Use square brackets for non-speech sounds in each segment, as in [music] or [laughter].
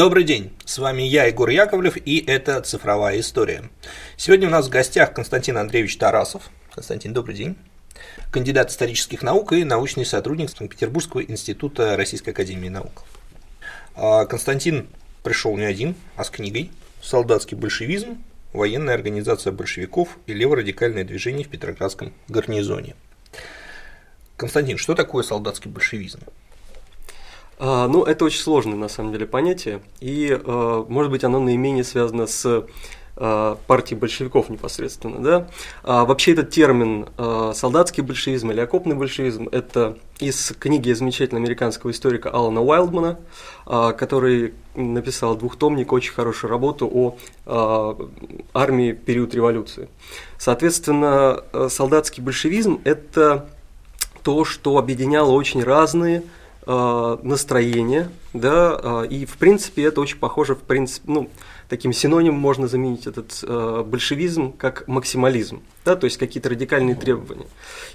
Добрый день, с вами я, Егор Яковлев, и это «Цифровая история». Сегодня у нас в гостях Константин Андреевич Тарасов. Константин, добрый день. Кандидат исторических наук и научный сотрудник Санкт-Петербургского института Российской академии наук. А, Константин пришел не один, а с книгой «Солдатский большевизм. Военная организация большевиков и леворадикальное движение в Петроградском гарнизоне». Константин, что такое солдатский большевизм? А, ну, это очень сложное, на самом деле, понятие, и, а, может быть, оно наименее связано с а, партией большевиков непосредственно. Да? А вообще этот термин солдатский большевизм или окопный большевизм – это из книги замечательного американского историка Алана Уайлдмана, который написал двухтомник, очень хорошую работу о армии период революции. Соответственно, солдатский большевизм – это то, что объединяло очень разные настроение, да, э, и в принципе это очень похоже, в принципе, ну, таким синонимом можно заменить этот э, большевизм как максимализм, да, то есть какие-то радикальные требования.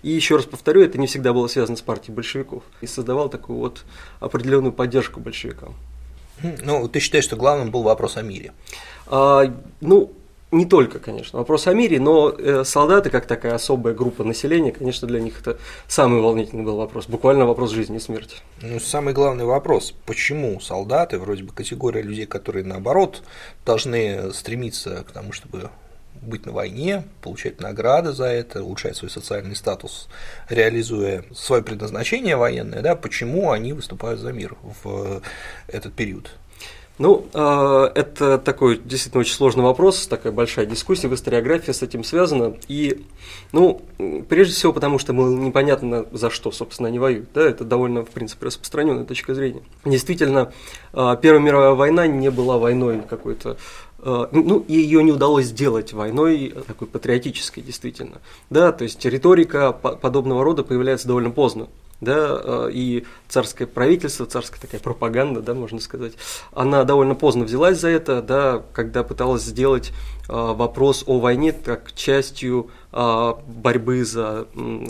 И еще раз повторю, это не всегда было связано с партией большевиков, и создавал такую вот определенную поддержку большевикам. Ну, ты считаешь, что главным был вопрос о мире? А, ну, не только, конечно, вопрос о мире, но э, солдаты, как такая особая группа населения, конечно, для них это самый волнительный был вопрос, буквально вопрос жизни и смерти. Ну, самый главный вопрос, почему солдаты, вроде бы категория людей, которые наоборот должны стремиться к тому, чтобы быть на войне, получать награды за это, улучшать свой социальный статус, реализуя свое предназначение военное, да, почему они выступают за мир в этот период? Ну, а, это такой действительно очень сложный вопрос, такая большая дискуссия в историографии с этим связана. И, ну, прежде всего, потому что мы непонятно за что, собственно, они воюют. Да, это довольно, в принципе, распространенная точка зрения. Действительно, а, Первая мировая война не была войной какой-то а, ну, и ее не удалось сделать войной такой патриотической, действительно. Да, то есть риторика подобного рода появляется довольно поздно да, э, и царское правительство, царская такая пропаганда, да, можно сказать, она довольно поздно взялась за это, да, когда пыталась сделать э, вопрос о войне как частью э, борьбы за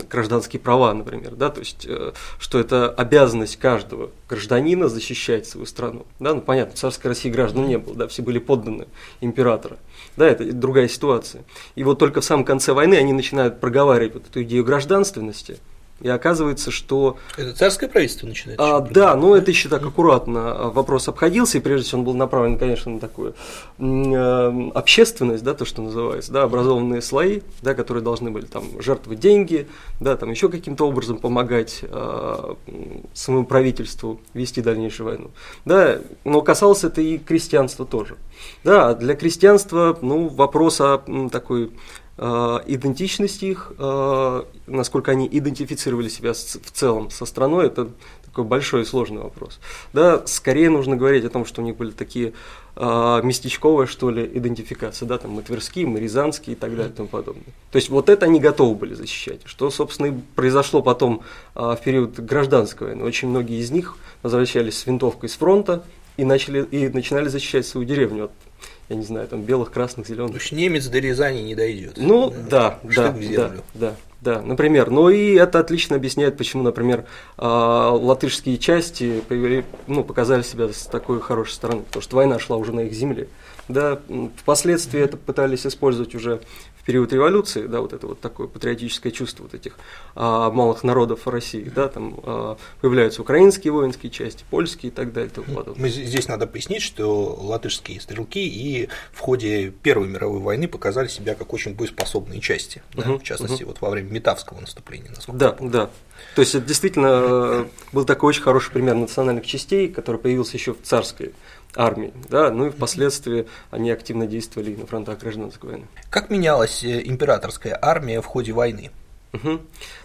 гражданские права, например, да, то есть, что это обязанность каждого гражданина защищать свою страну, да, ну, понятно, царской России граждан не было, да, все были подданы императора, да, это другая ситуация. И вот только в самом конце войны они начинают проговаривать вот эту идею гражданственности, и оказывается, что… Это царское правительство начинает? А, да, но это еще так аккуратно а, вопрос обходился, и прежде всего он был направлен, конечно, на такую э, общественность, да, то, что называется, да, образованные слои, да, которые должны были там жертвовать деньги, да, там еще каким-то образом помогать э, самому правительству вести дальнейшую войну. Да, но касалось это и крестьянства тоже. Да, для крестьянства, ну, вопрос о такой идентичность их, э, насколько они идентифицировали себя в целом со страной, это такой большой и сложный вопрос. Да, скорее нужно говорить о том, что у них были такие э, местечковая, что ли, идентификация, да, там мы Тверские, мы Рязанские и так далее и тому подобное. То есть вот это они готовы были защищать, что, собственно, и произошло потом в период гражданской войны. Очень многие из них возвращались с винтовкой с фронта и, начали, и начинали защищать свою деревню от я не знаю, там белых, красных, зеленых. То есть немец до Рязани не дойдет. Ну да, да, да, да, да, например. Но и это отлично объясняет, почему, например, а, латышские части ну, показали себя с такой хорошей стороны, потому что война шла уже на их земле. Да, впоследствии это пытались использовать уже период революции, да, вот это вот такое патриотическое чувство вот этих а, малых народов России, да, там а, появляются украинские воинские части, польские и так далее. И тому Мы здесь надо пояснить, что латышские стрелки и в ходе Первой мировой войны показали себя как очень боеспособные части, да, угу, в частности, угу. вот во время Метавского наступления. Да, да. То есть это действительно э, был такой очень хороший пример национальных частей, который появился еще в царской армии, да, ну и впоследствии они активно действовали на фронтах гражданской войны. Как менялась э, императорская армия в ходе войны? Угу.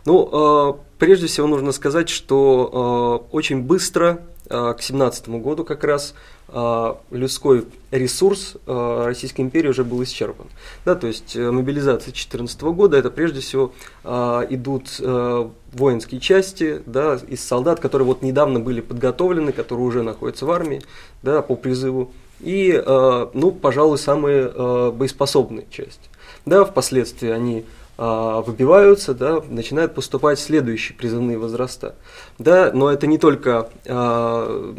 Ну, э, прежде всего нужно сказать, что э, очень быстро, к 17 году как раз, э, людской ресурс э, Российской империи уже был исчерпан. Да, то есть э, мобилизация 2014 года это прежде всего э, идут э, воинские части да, из солдат, которые вот недавно были подготовлены, которые уже находятся в армии да, по призыву. И, э, ну, пожалуй, самые э, боеспособные части. Да, впоследствии они выбиваются, да, начинают поступать следующие призывные возраста. Да, но это не только а,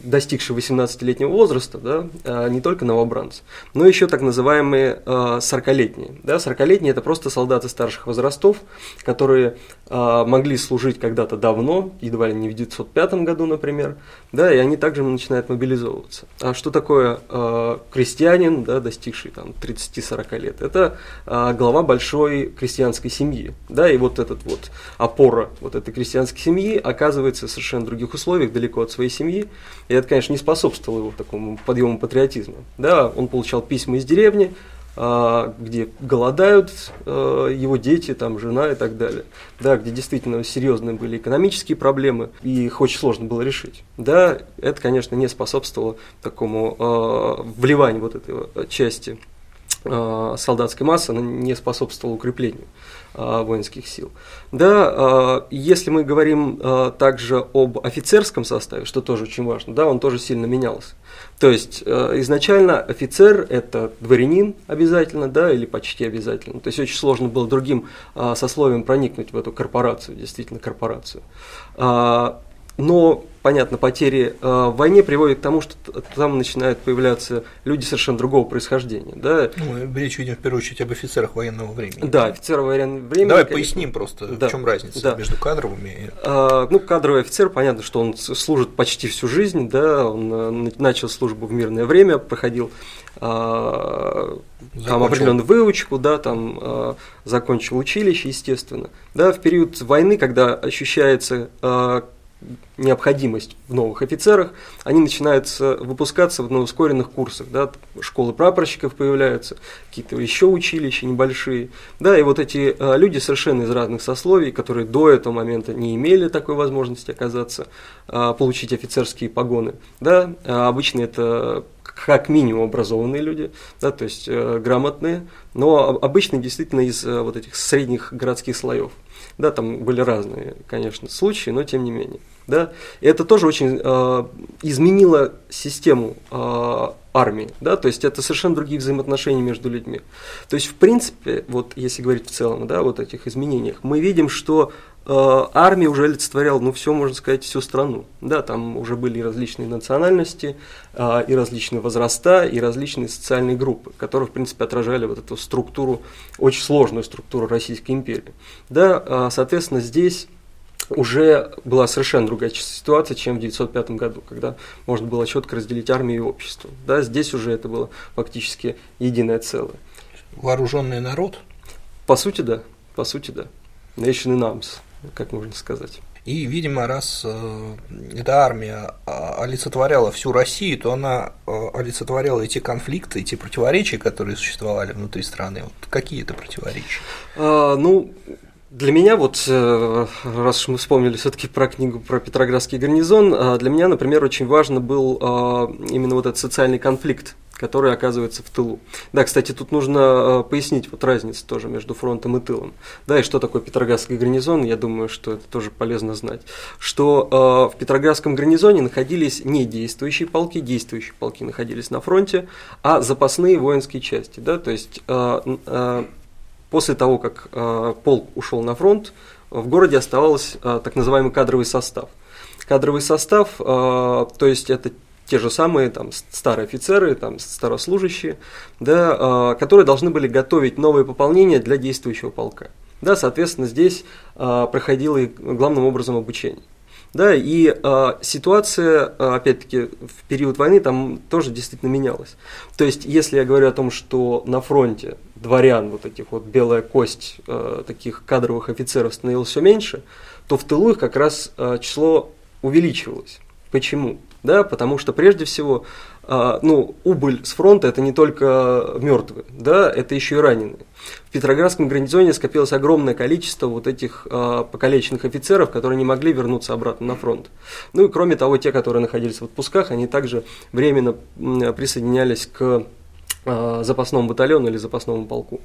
достигшие 18-летнего возраста, да, а не только новобранцы, но еще так называемые а, 40-летние. Да, 40-летние это просто солдаты старших возрастов, которые а, могли служить когда-то давно, едва ли не в 1905 году, например, да, и они также начинают мобилизовываться. А что такое э, крестьянин, да, достигший там 30-40 лет? Это э, глава большой крестьянской семьи, да, и вот этот вот опора вот этой крестьянской семьи оказывается в совершенно других условиях, далеко от своей семьи, и это, конечно, не способствовало его такому подъему патриотизма, да, он получал письма из деревни, а, где голодают э, его дети, там, жена и так далее, да, где действительно серьезные были экономические проблемы, и их очень сложно было решить. Да, это, конечно, не способствовало такому э, вливанию вот этой части э, солдатской массы, она не способствовала укреплению воинских сил. Да, если мы говорим также об офицерском составе, что тоже очень важно, да, он тоже сильно менялся. То есть э, изначально офицер это дворянин обязательно, да, или почти обязательно. То есть очень сложно было другим э, сословием проникнуть в эту корпорацию, действительно корпорацию. Но, понятно, потери э, в войне приводят к тому, что там начинают появляться люди совершенно другого происхождения. Да? Ну, речь идет в первую очередь об офицерах военного времени. Да, офицеры военного времени. Давай конечно. поясним просто, да. в чем разница да. между кадровыми и. А, ну, кадровый офицер, понятно, что он служит почти всю жизнь, да, он э, начал службу в мирное время, проходил а, там определенную выучку, да, там а, закончил училище, естественно. Да, в период войны, когда ощущается необходимость в новых офицерах, они начинают выпускаться на ускоренных курсах, да, школы прапорщиков появляются, какие-то еще училища небольшие, да, и вот эти а, люди совершенно из разных сословий, которые до этого момента не имели такой возможности оказаться, а, получить офицерские погоны, да, а обычно это как минимум образованные люди, да, то есть э, грамотные, но обычно действительно из э, вот этих средних городских слоев. Да, там были разные, конечно, случаи, но тем не менее. Да? И это тоже очень э, изменило систему э, армии, да, то есть это совершенно другие взаимоотношения между людьми. То есть, в принципе, вот если говорить в целом, да, вот этих изменениях, мы видим, что армия уже олицетворяла, ну, все, можно сказать, всю страну, да, там уже были и различные национальности, э, и различные возраста, и различные социальные группы, которые, в принципе, отражали вот эту структуру, очень сложную структуру Российской империи, да, э, соответственно, здесь уже была совершенно другая ситуация, чем в 1905 году, когда можно было четко разделить армию и общество. Да, здесь уже это было фактически единое целое. Вооруженный народ? По сути, да. По сути, да. Nation in arms, как можно сказать. И, видимо, раз э, эта армия а, олицетворяла всю Россию, то она э, олицетворяла эти конфликты, эти противоречия, которые существовали внутри страны. Вот какие это противоречия? А, ну, для меня, вот, э, раз уж мы вспомнили все-таки про книгу про Петроградский гарнизон, э, для меня, например, очень важно был э, именно вот этот социальный конфликт, который оказывается в тылу. Да, кстати, тут нужно пояснить вот разницу тоже между фронтом и тылом. Да, и что такое Петроградский гарнизон, я думаю, что это тоже полезно знать. Что в Петроградском гарнизоне находились не действующие полки, действующие полки находились на фронте, а запасные воинские части. Да, то есть После того, как э, полк ушел на фронт, в городе оставался э, так называемый кадровый состав. Кадровый состав, э, то есть это те же самые там, старые офицеры, там, старослужащие, да, которые должны были готовить новые пополнения для действующего полка. Да, соответственно, здесь проходило главным образом обучение. Да, и э, ситуация, опять-таки, в период войны там тоже действительно менялась. То есть, если я говорю о том, что на фронте дворян, вот этих вот белая кость э, таких кадровых офицеров становилось все меньше, то в тылу их как раз э, число увеличивалось. Почему? Да, потому что прежде всего, э, ну, убыль с фронта это не только мертвые, да, это еще и раненые. В Петроградском гарнизоне скопилось огромное количество вот этих э, покалеченных офицеров, которые не могли вернуться обратно на фронт. Ну и кроме того, те, которые находились в отпусках, они также временно присоединялись к Э, запасному батальону или запасному полку.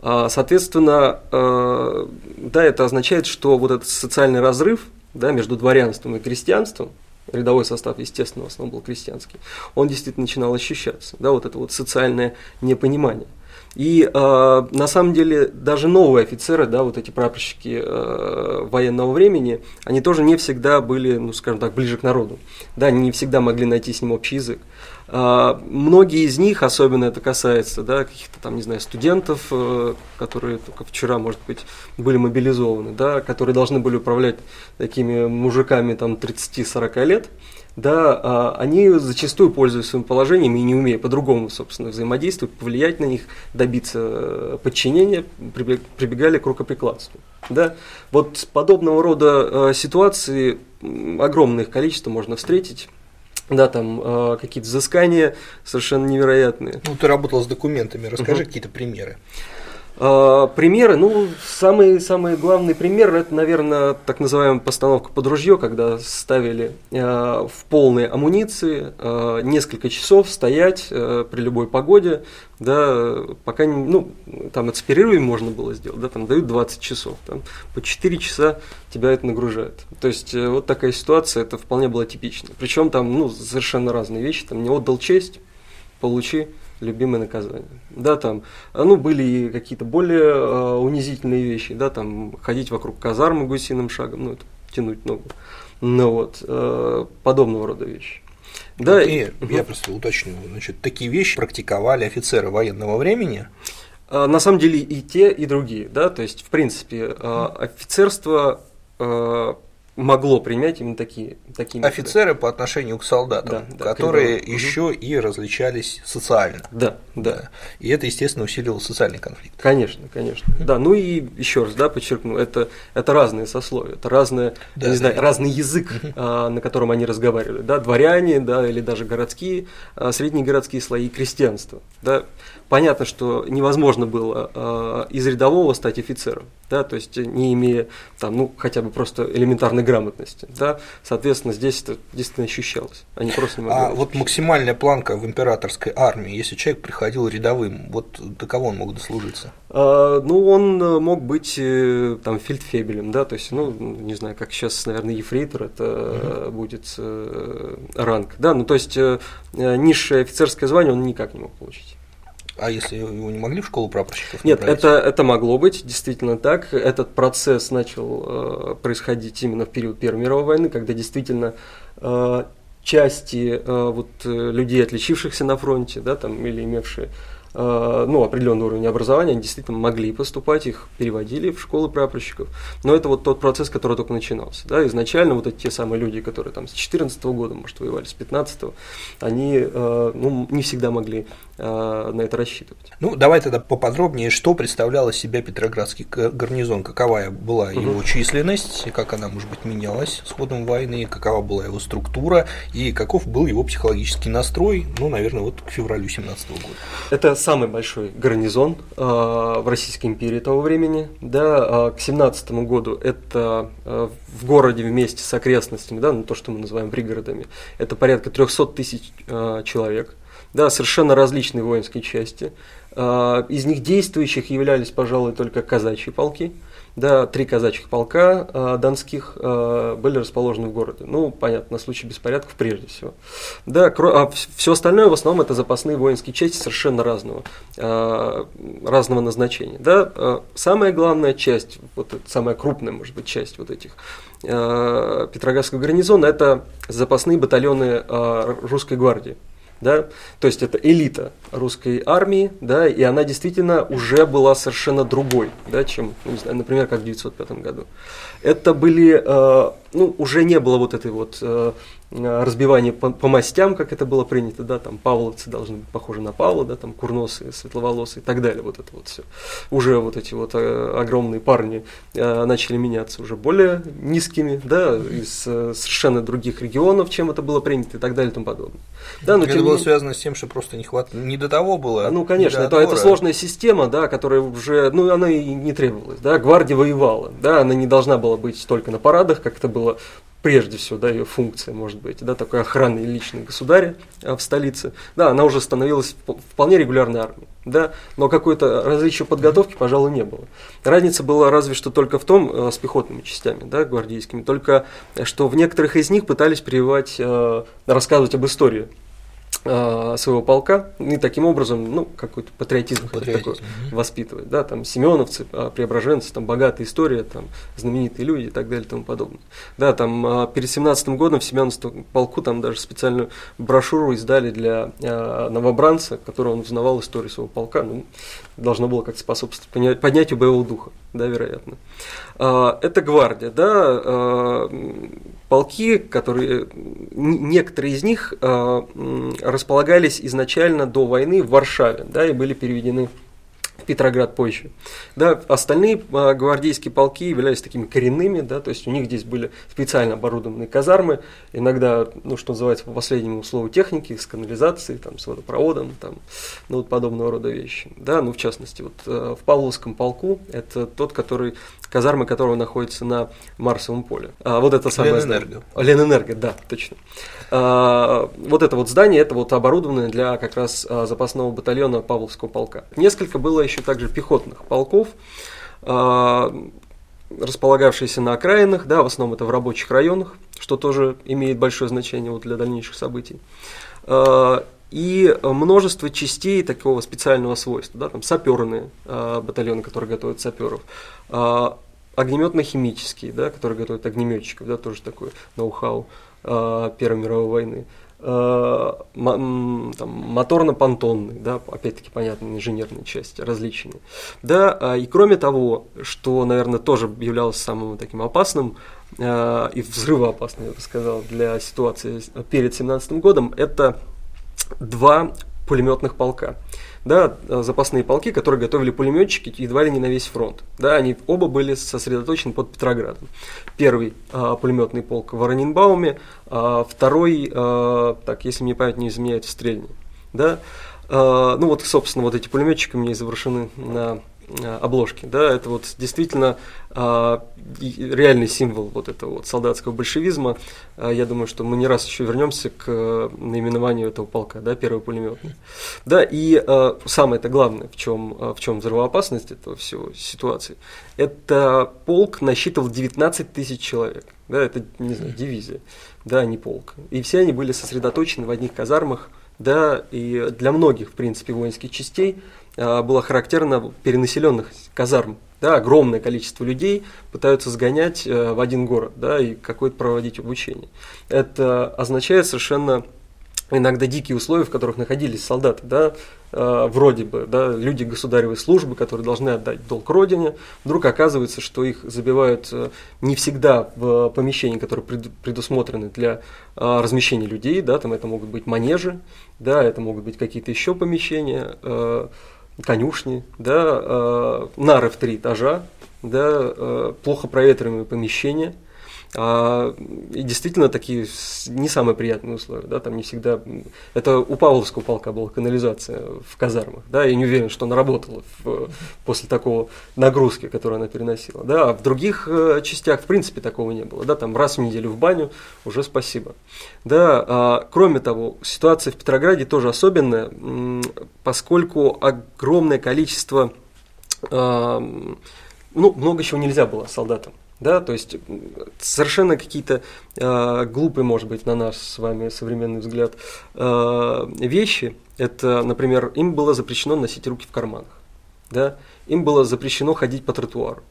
А, соответственно, да, это означает, что вот этот социальный разрыв да, между дворянством и крестьянством, рядовой состав, естественно, в основном был крестьянский, он действительно начинал ощущаться, да, вот это вот социальное непонимание. И э, на самом деле даже новые офицеры, да, вот эти прапорщики э, военного времени, они тоже не всегда были, ну, скажем так, ближе к народу. Да, они не всегда могли найти с ним общий язык. Э, многие из них, особенно это касается, да, каких-то там, не знаю, студентов, э, которые только вчера, может быть, были мобилизованы, да, которые должны были управлять такими мужиками там 30-40 лет, да, а, они зачастую пользуются своим положением и не умея по-другому, собственно, взаимодействовать, повлиять на них, добиться э, подчинения, прибегали к рукоприкладству. Да? Вот подобного рода э, ситуации огромное количество можно встретить. Да, там э, какие-то взыскания совершенно невероятные. Ну, ты работал с документами, расскажи угу. какие-то примеры. А, примеры, ну, самый, самый главный пример, это, наверное, так называемая постановка под ружье, когда ставили э, в полной амуниции э, несколько часов стоять э, при любой погоде, да, пока, не, ну, там перерывами можно было сделать, да, там дают 20 часов, там по 4 часа тебя это нагружает. То есть вот такая ситуация, это вполне было типично. Причем там, ну, совершенно разные вещи, там не отдал честь, получи любимое наказание. Да, там, ну, были и какие-то более э, унизительные вещи, да, там, ходить вокруг казармы гусиным шагом, ну, это тянуть ногу. Ну, вот, э, подобного рода вещи. Да, и, угу. я просто уточню, значит, такие вещи практиковали офицеры военного времени? На самом деле и те, и другие, да, то есть, в принципе, э, офицерство э, могло принять именно такие, такие Офицеры методы. по отношению к солдатам, да, да, которые криминал. еще угу. и различались социально. Да, да, да. И это, естественно, усиливало социальный конфликт. Конечно, конечно. Да, ну и еще раз, да, подчеркну, это, это разные сословия, это разные, да, не да, знаю, да. разный язык, а, на котором они разговаривали. Да, дворяне, да, или даже городские, а, средние городские слои крестьянства. Да. Понятно, что невозможно было а, из рядового стать офицером, да, то есть не имея там, ну, хотя бы просто элементарной грамотности, да, соответственно, здесь это действительно ощущалось, они просто не могли. А вот максимальная планка в императорской армии, если человек приходил рядовым, вот до кого он мог дослужиться? А, ну, он э, мог быть э, там фельдфебелем, да, то есть, ну, не знаю, как сейчас, наверное, ефрейтор это угу. будет э, ранг, да, ну, то есть низшее офицерское звание он никак не мог получить. А если его не могли в школу прапорщиков? Нет, это, это могло быть действительно так. Этот процесс начал э, происходить именно в период Первой мировой войны, когда действительно э, части э, вот, э, людей, отличившихся на фронте, да, там, или имевшие Э, ну, определенный уровень образования, они действительно могли поступать, их переводили в школы прапорщиков. Но это вот тот процесс, который только начинался. Да? Изначально вот эти те самые люди, которые там с 14 года, может, воевали с 15 они э, ну, не всегда могли на это рассчитывать. Ну, давай тогда поподробнее, что представлял из себя Петроградский гарнизон, какова была угу. его численность, как она, может быть, менялась с ходом войны, какова была его структура и каков был его психологический настрой, ну, наверное, вот к февралю 17 года. Это самый большой гарнизон э, в Российской империи того времени. Да, э, к 17 году это э, в городе вместе с окрестностями, да, ну, то, что мы называем пригородами, это порядка 300 тысяч э, человек. Да, совершенно различные воинские части. Э, из них действующих являлись, пожалуй, только казачьи полки. Да, три казачьих полка э, донских э, были расположены в городе. Ну, понятно, на случай беспорядков прежде всего. Да, а все остальное в основном это запасные воинские части совершенно разного, э, разного назначения. Да, э, самая главная часть, вот самая крупная, может быть, часть вот этих э, Петроградского гарнизона это запасные батальоны э, русской гвардии да, то есть это элита русской армии, да, и она действительно уже была совершенно другой, да, чем, ну, не знаю, например, как в 1905 году. Это были, э, ну, уже не было вот этой вот э, разбивание по, по мастям, как это было принято, да, там павловцы должны быть похожи на Павла, да, там курносые, светловолосые и так далее, вот это вот все. Уже вот эти вот э, огромные парни э, начали меняться уже более низкими, да, из э, совершенно других регионов, чем это было принято и так далее и тому подобное. Да, но это было связано с тем, что просто не хватало, не до того было. Ну, конечно, это, это сложная система, да, которая уже, ну, она и не требовалась, да, гвардия воевала, да, она не должна была быть только на парадах, как это было прежде всего, да, ее функция, может быть, да, такой охраны личной государя а, в столице, да, она уже становилась вполне регулярной армией, да, но какой-то различия подготовки, пожалуй, не было. Разница была разве что только в том, э, с пехотными частями, да, гвардейскими, только что в некоторых из них пытались прививать, э, рассказывать об истории Э, своего полка и таким образом ну какой-то патриотизм, патриотизм такой угу. воспитывать да там семеновцы а, преображенцы там богатая история там знаменитые люди и так далее и тому подобное да там а, перед семнадцатым годом в семеновском полку там даже специальную брошюру издали для а, новобранца которого он узнавал историю своего полка ну должно было как-то способствовать поднятию боевого духа да вероятно это гвардия да полки, которые некоторые из них э, располагались изначально до войны в Варшаве, да, и были переведены Петроград позже. Да, остальные а, гвардейские полки являлись такими коренными, да, то есть у них здесь были специально оборудованные казармы, иногда, ну, что называется, по последнему слову техники, с канализацией, там, с водопроводом, там, ну, вот подобного рода вещи. Да, ну, в частности, вот э, в Павловском полку, это тот, который, казармы которого находится на Марсовом поле. А, вот это самое Ленэнерго. Ленэнерго, да, точно. А, вот это вот здание, это вот оборудованное для как раз а, запасного батальона Павловского полка. Несколько было еще также пехотных полков, а, располагавшиеся на окраинах, да, в основном это в рабочих районах, что тоже имеет большое значение вот для дальнейших событий. А, и множество частей такого специального свойства, да, там саперные а, батальоны, которые готовят саперов, огнеметно-химические, да, которые готовят огнеметчиков, да, тоже такой ноу-хау Первой мировой войны. Э, моторно-понтонный, да, опять-таки, понятно, инженерные части различные. Да, а, и кроме того, что, наверное, тоже являлось самым таким опасным, э, и взрывоопасным, я бы сказал, для ситуации перед 17 годом, это два пулеметных полка да, э, запасные полки, которые готовили пулеметчики едва ли не на весь фронт. Да, они оба были сосредоточены под Петроградом. Первый а, пулеметный полк в Вороненбауме, а второй, а, так, если мне память не изменяет, в Стрельне. Да? А, ну вот, собственно, вот эти пулеметчики мне изображены на Э, обложки. Да, это вот действительно а, реальный символ вот этого вот солдатского большевизма. А, я думаю, что мы не раз еще вернемся к э, наименованию этого полка, да, первый пулеметный. Да, и а, самое это главное, в чем, в чем взрывоопасность этого всего ситуации, это полк насчитывал 19 тысяч человек. Да, это, не знаю, дивизия, да, не полк. И все они были сосредоточены в одних казармах, да, и для многих, в принципе, воинских частей а, было характерно перенаселенных казарм. Да, огромное количество людей пытаются сгонять э, в один город да, и какое-то проводить обучение. Это означает совершенно иногда дикие условия, в которых находились солдаты, да, э, вроде бы, да, люди государевой службы, которые должны отдать долг родине, вдруг оказывается, что их забивают э, не всегда в помещения, которые предусмотрены для э, размещения людей, да, там это могут быть манежи, да, это могут быть какие-то еще помещения, конюшни, да, э, нары в три этажа, да, э, плохо проветриваемые помещения. А, и действительно такие не самые приятные условия, да, там не всегда. Это у Павловского полка была канализация в казармах, да, я не уверен, что она работала в, после такого нагрузки, которую она переносила, да, а в других э, частях в принципе такого не было, да, там раз в неделю в баню уже спасибо, да. А, кроме того, ситуация в Петрограде тоже особенная, поскольку огромное количество, а, ну много чего нельзя было солдатам да, то есть совершенно какие-то э, глупые, может быть, на наш с вами современный взгляд э, вещи. Это, например, им было запрещено носить руки в карманах, да, им было запрещено ходить по тротуару,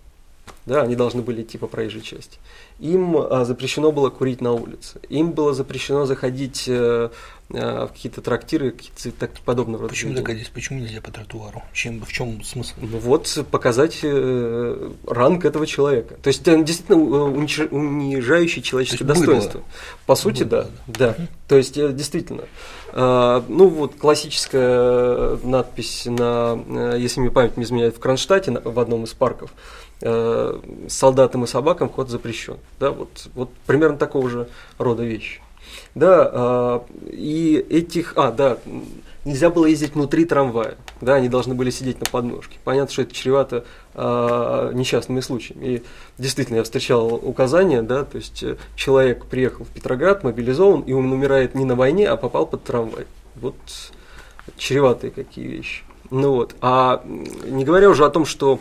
да, они должны были идти по проезжей части. Им а, запрещено было курить на улице, им было запрещено заходить э, в какие-то трактиры, какие-то так, подобного рода. Почему доходить? Почему нельзя по тротуару? Чем, в чем смысл? Ну вот показать э, ранг этого человека. То есть действительно э, унижающий человеческое достоинство. Было. По сути, было, да, да. да. То есть э, действительно. Э, ну вот классическая надпись на, если мне память не изменяет, в Кронштадте в одном из парков солдатам и собакам вход запрещен. Да, вот, вот примерно такого же рода вещи. Да, э, и этих, а, да, нельзя было ездить внутри трамвая, да, они должны были сидеть на подножке. Понятно, что это чревато э, несчастными случаями. И действительно, я встречал указания, да, то есть э, человек приехал в Петроград, мобилизован, и он умирает не на войне, а попал под трамвай. Вот чреватые какие вещи. Ну вот, а не говоря уже о том, что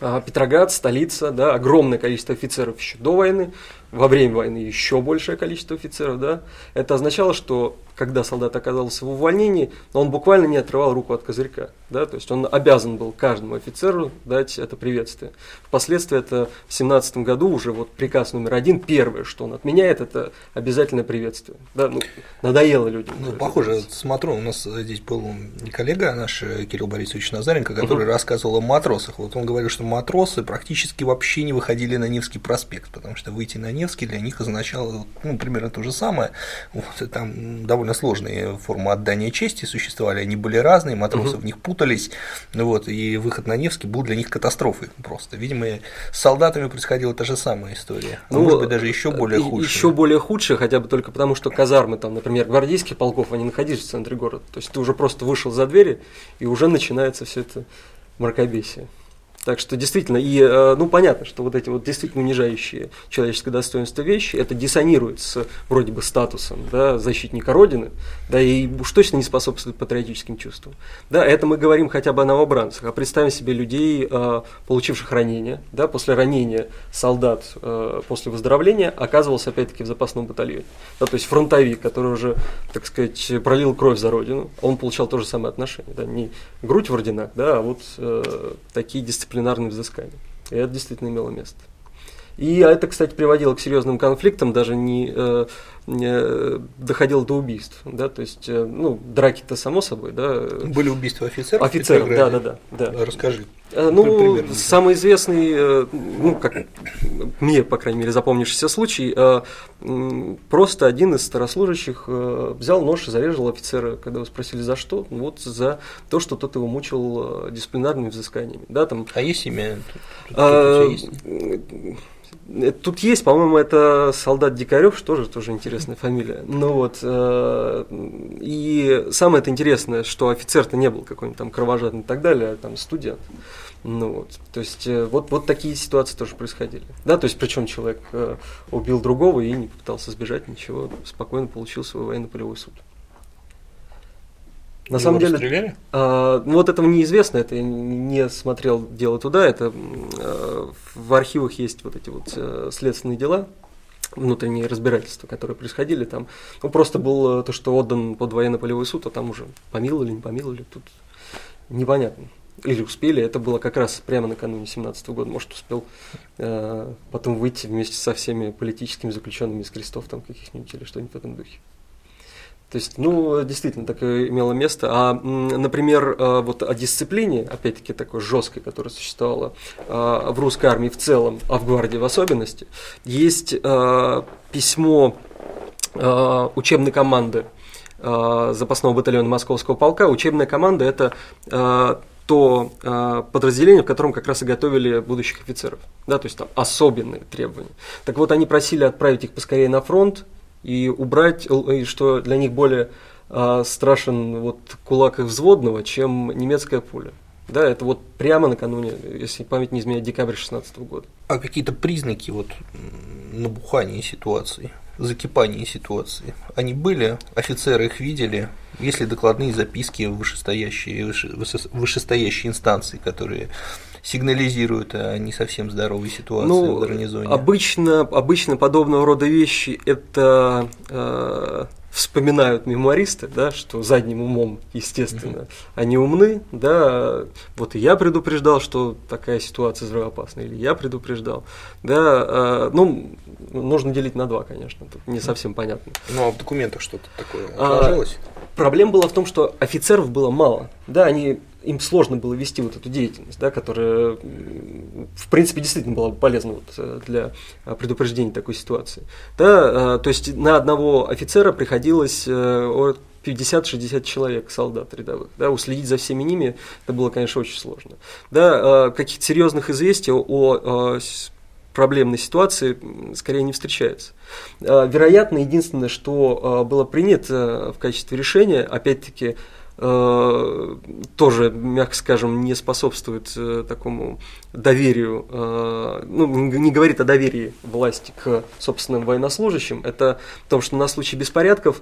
а, Петроград, столица, да, огромное количество офицеров еще до войны, во время войны еще большее количество офицеров, да, это означало, что когда солдат оказался в увольнении, он буквально не отрывал руку от козырька, да, то есть он обязан был каждому офицеру дать это приветствие. Впоследствии это в 17 году уже вот приказ номер один, первое, что он отменяет, это обязательное приветствие, да, ну, надоело людям. Ну, похоже, смотрю, у нас здесь был коллега наш Кирилл Борисович Назаренко, который uh-huh. рассказывал о матросах, вот он говорил, что матросы практически вообще не выходили на Невский проспект, потому что выйти на Невский для них означало, ну, примерно то же самое, вот, там довольно довольно сложные формы отдания чести существовали, они были разные, матросы угу. в них путались, ну вот, и выход на Невский был для них катастрофой просто. Видимо, с солдатами происходила та же самая история, а ну, может быть, даже еще более худшая. Еще более худшая, хотя бы только потому, что казармы, там, например, гвардейских полков, они находились в центре города, то есть ты уже просто вышел за двери, и уже начинается все это мракобесие. Так что действительно, и э, ну понятно, что вот эти вот действительно унижающие человеческое достоинство вещи, это диссонирует с вроде бы статусом да, защитника Родины, да, и уж точно не способствует патриотическим чувствам. Да, это мы говорим хотя бы о новобранцах, а представим себе людей, э, получивших ранения, да, после ранения солдат э, после выздоровления оказывался опять-таки в запасном батальоне. Да, то есть фронтовик, который уже, так сказать, пролил кровь за Родину, он получал то же самое отношение. Да, не грудь в орденах, да, а вот такие дисциплины дисциплинарные взыскания. И это действительно имело место. И это, кстати, приводило к серьезным конфликтам, даже не, э, не э, доходило до убийств. Да? То есть, э, ну, драки-то само собой, да. Были убийства офицеров? Офицеров, да, да, да, да. Расскажи. Ну, примерно. самый известный, ну, как мне, по крайней мере, запомнившийся случай, просто один из старослужащих взял нож и зарезал офицера, когда его спросили, за что? Ну, вот за то, что тот его мучил дисциплинарными взысканиями. Да, там, а есть имя? Тут, а, есть? Э, тут есть, по-моему, это солдат Дикарев, что тоже тоже интересная фамилия. Ну вот, э, и самое это интересное, что офицер-то не был какой-нибудь там кровожадный и так далее, а там студент. Ну вот, то есть э, вот, вот такие ситуации тоже происходили. Да, то есть причем человек э, убил другого и не пытался сбежать, ничего, спокойно получил свой военно-полевой суд. На самом деле, расстреляли? А, ну вот этого неизвестно, это я не смотрел дело туда, это а, в архивах есть вот эти вот а, следственные дела, внутренние разбирательства, которые происходили там. Ну просто был то, что отдан под военно-полевой суд, а там уже помиловали, не помиловали, тут непонятно. Или успели, это было как раз прямо накануне 17 года, может успел э, потом выйти вместе со всеми политическими заключенными из крестов там каких-нибудь или что-нибудь в этом духе. То есть, ну, действительно, такое имело место. А, например, э, вот о дисциплине, опять-таки, такой жесткой, которая существовала э, в русской армии в целом, а в гвардии в особенности, есть э, письмо учебной команды запасного батальона Московского полка. Учебная команда – это то подразделение, в котором как раз и готовили будущих офицеров. Да, то есть там особенные требования. Так вот, они просили отправить их поскорее на фронт, и убрать, и что для них более а, страшен вот кулак их взводного, чем немецкая пуля. Да, это вот прямо накануне, если память не изменяет, декабрь 16 года. А какие-то признаки вот набухания ситуации, закипания ситуации, они были, офицеры их видели, есть ли докладные записки вышестоящие, вышестоящие инстанции, которые сигнализируют о не совсем здоровой ситуации ну, в гарнизоне? Обычно, обычно подобного рода вещи это э, вспоминают мемуаристы, да, что задним умом, естественно, mm-hmm. они умны, да, вот и я предупреждал, что такая ситуация взрывоопасна, или я предупреждал, да, э, ну, нужно делить на два, конечно, тут не совсем понятно. Ну, а в документах что-то такое отложилось? А, проблема была в том, что офицеров было мало, да, они им сложно было вести вот эту деятельность, да, которая, в принципе, действительно была полезна вот э, для э, предупреждения такой ситуации. Да, э, то есть на одного офицера приходилось 50-60 человек, солдат рядовых. Да, уследить за всеми ними, это было, конечно, очень сложно. Да, каких-то серьезных известий о проблемной ситуации скорее не встречается. Вероятно, единственное, что было принято в качестве решения, опять-таки, тоже, мягко скажем, не способствует э, такому доверию, э, ну, не говорит о доверии власти к собственным военнослужащим, это в том, что на случай беспорядков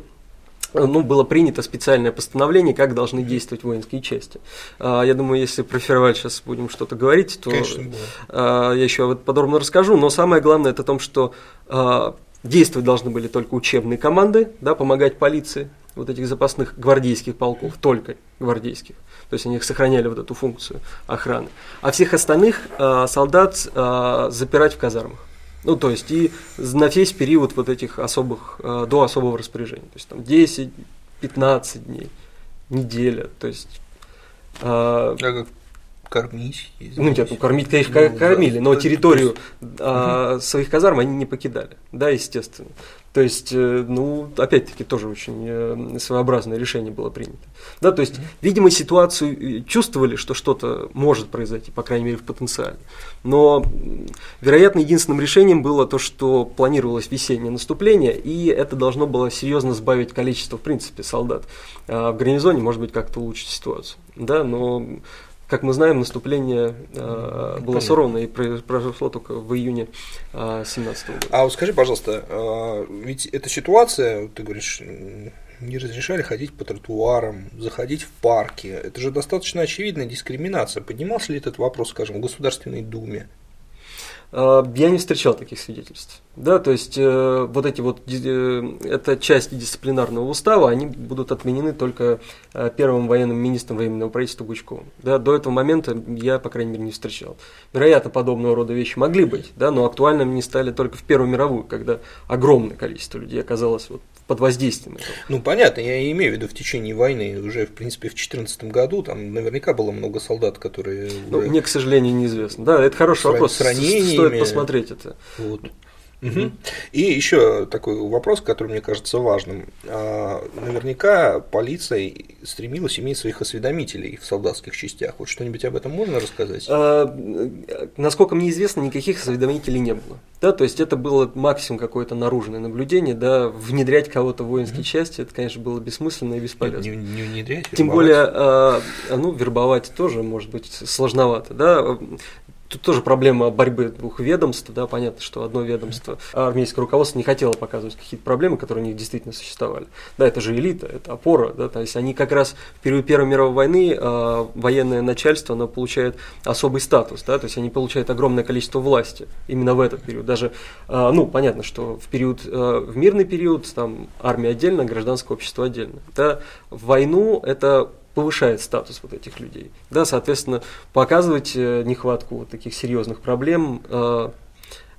ну, было принято специальное постановление, как должны действовать воинские части. А, я думаю, если про февраль сейчас будем что-то говорить, то Конечно, а, я еще подробно расскажу. Но самое главное это о том, что действовать должны были только учебные команды, да, помогать полиции, вот этих запасных гвардейских полков, только гвардейских. То есть они их сохраняли вот эту функцию охраны. А всех остальных солдат запирать в казармах. Ну, то есть и на весь период вот этих особых, э, до особого распоряжения. То есть там 10, 15 дней, неделя. То есть э, а как кормить? Ну, нет, ну, кормить, конечно, ну, кормили, да, но территорию есть... угу. своих казарм они не покидали, да, естественно. То есть, э, ну, опять-таки, тоже очень э, своеобразное решение было принято. Да, то есть, видимо, ситуацию э, чувствовали, что что-то может произойти, по крайней мере, в потенциале. Но, вероятно, единственным решением было то, что планировалось весеннее наступление, и это должно было серьезно сбавить количество, в принципе, солдат. А в гарнизоне, может быть, как-то улучшить ситуацию. Да, но как мы знаем, наступление э, было сорвано и произошло только в июне 2017 э, года. А вот скажи, пожалуйста, э, ведь эта ситуация, ты говоришь, не разрешали ходить по тротуарам, заходить в парки. Это же достаточно очевидная дискриминация. Поднимался ли этот вопрос, скажем, в Государственной Думе? Э, я не встречал таких свидетельств. Да, то есть э, вот эти вот, э, эта часть дисциплинарного устава, они будут отменены только э, первым военным министром временного правительства Гучковым. Да, до этого момента я, по крайней мере, не встречал. Вероятно, подобного рода вещи могли быть, да, но актуальными они стали только в Первую мировую, когда огромное количество людей оказалось вот под воздействием этого. Ну, понятно, я имею в виду в течение войны, уже, в принципе, в 2014 году, там наверняка было много солдат, которые... Ну, мне, к сожалению, неизвестно. Да, это хороший с, вопрос. С ранениями. Стоит посмотреть это. Вот. Угу. И еще такой вопрос, который мне кажется важным. А, наверняка полиция стремилась иметь своих осведомителей в солдатских частях. Вот что-нибудь об этом можно рассказать? А, насколько мне известно, никаких осведомителей не было. Да, то есть это было максимум какое-то наружное наблюдение, да, внедрять кого-то в воинские mm части, это, конечно, было бессмысленно и бесполезно. Не, не внедрять, Тем более, а, ну, вербовать тоже, может быть, сложновато, да. Тут тоже проблема борьбы двух ведомств, да, понятно, что одно ведомство, армейское руководство не хотело показывать какие-то проблемы, которые у них действительно существовали. Да, это же элита, это опора, да, то есть они как раз в период Первой мировой войны э, военное начальство, оно получает особый статус, да, то есть они получают огромное количество власти именно в этот период. Даже, э, ну, понятно, что в период, э, в мирный период, там, армия отдельно, гражданское общество отдельно. Да, в войну это повышает статус вот этих людей. Да, соответственно, показывать э, нехватку вот таких серьезных проблем э,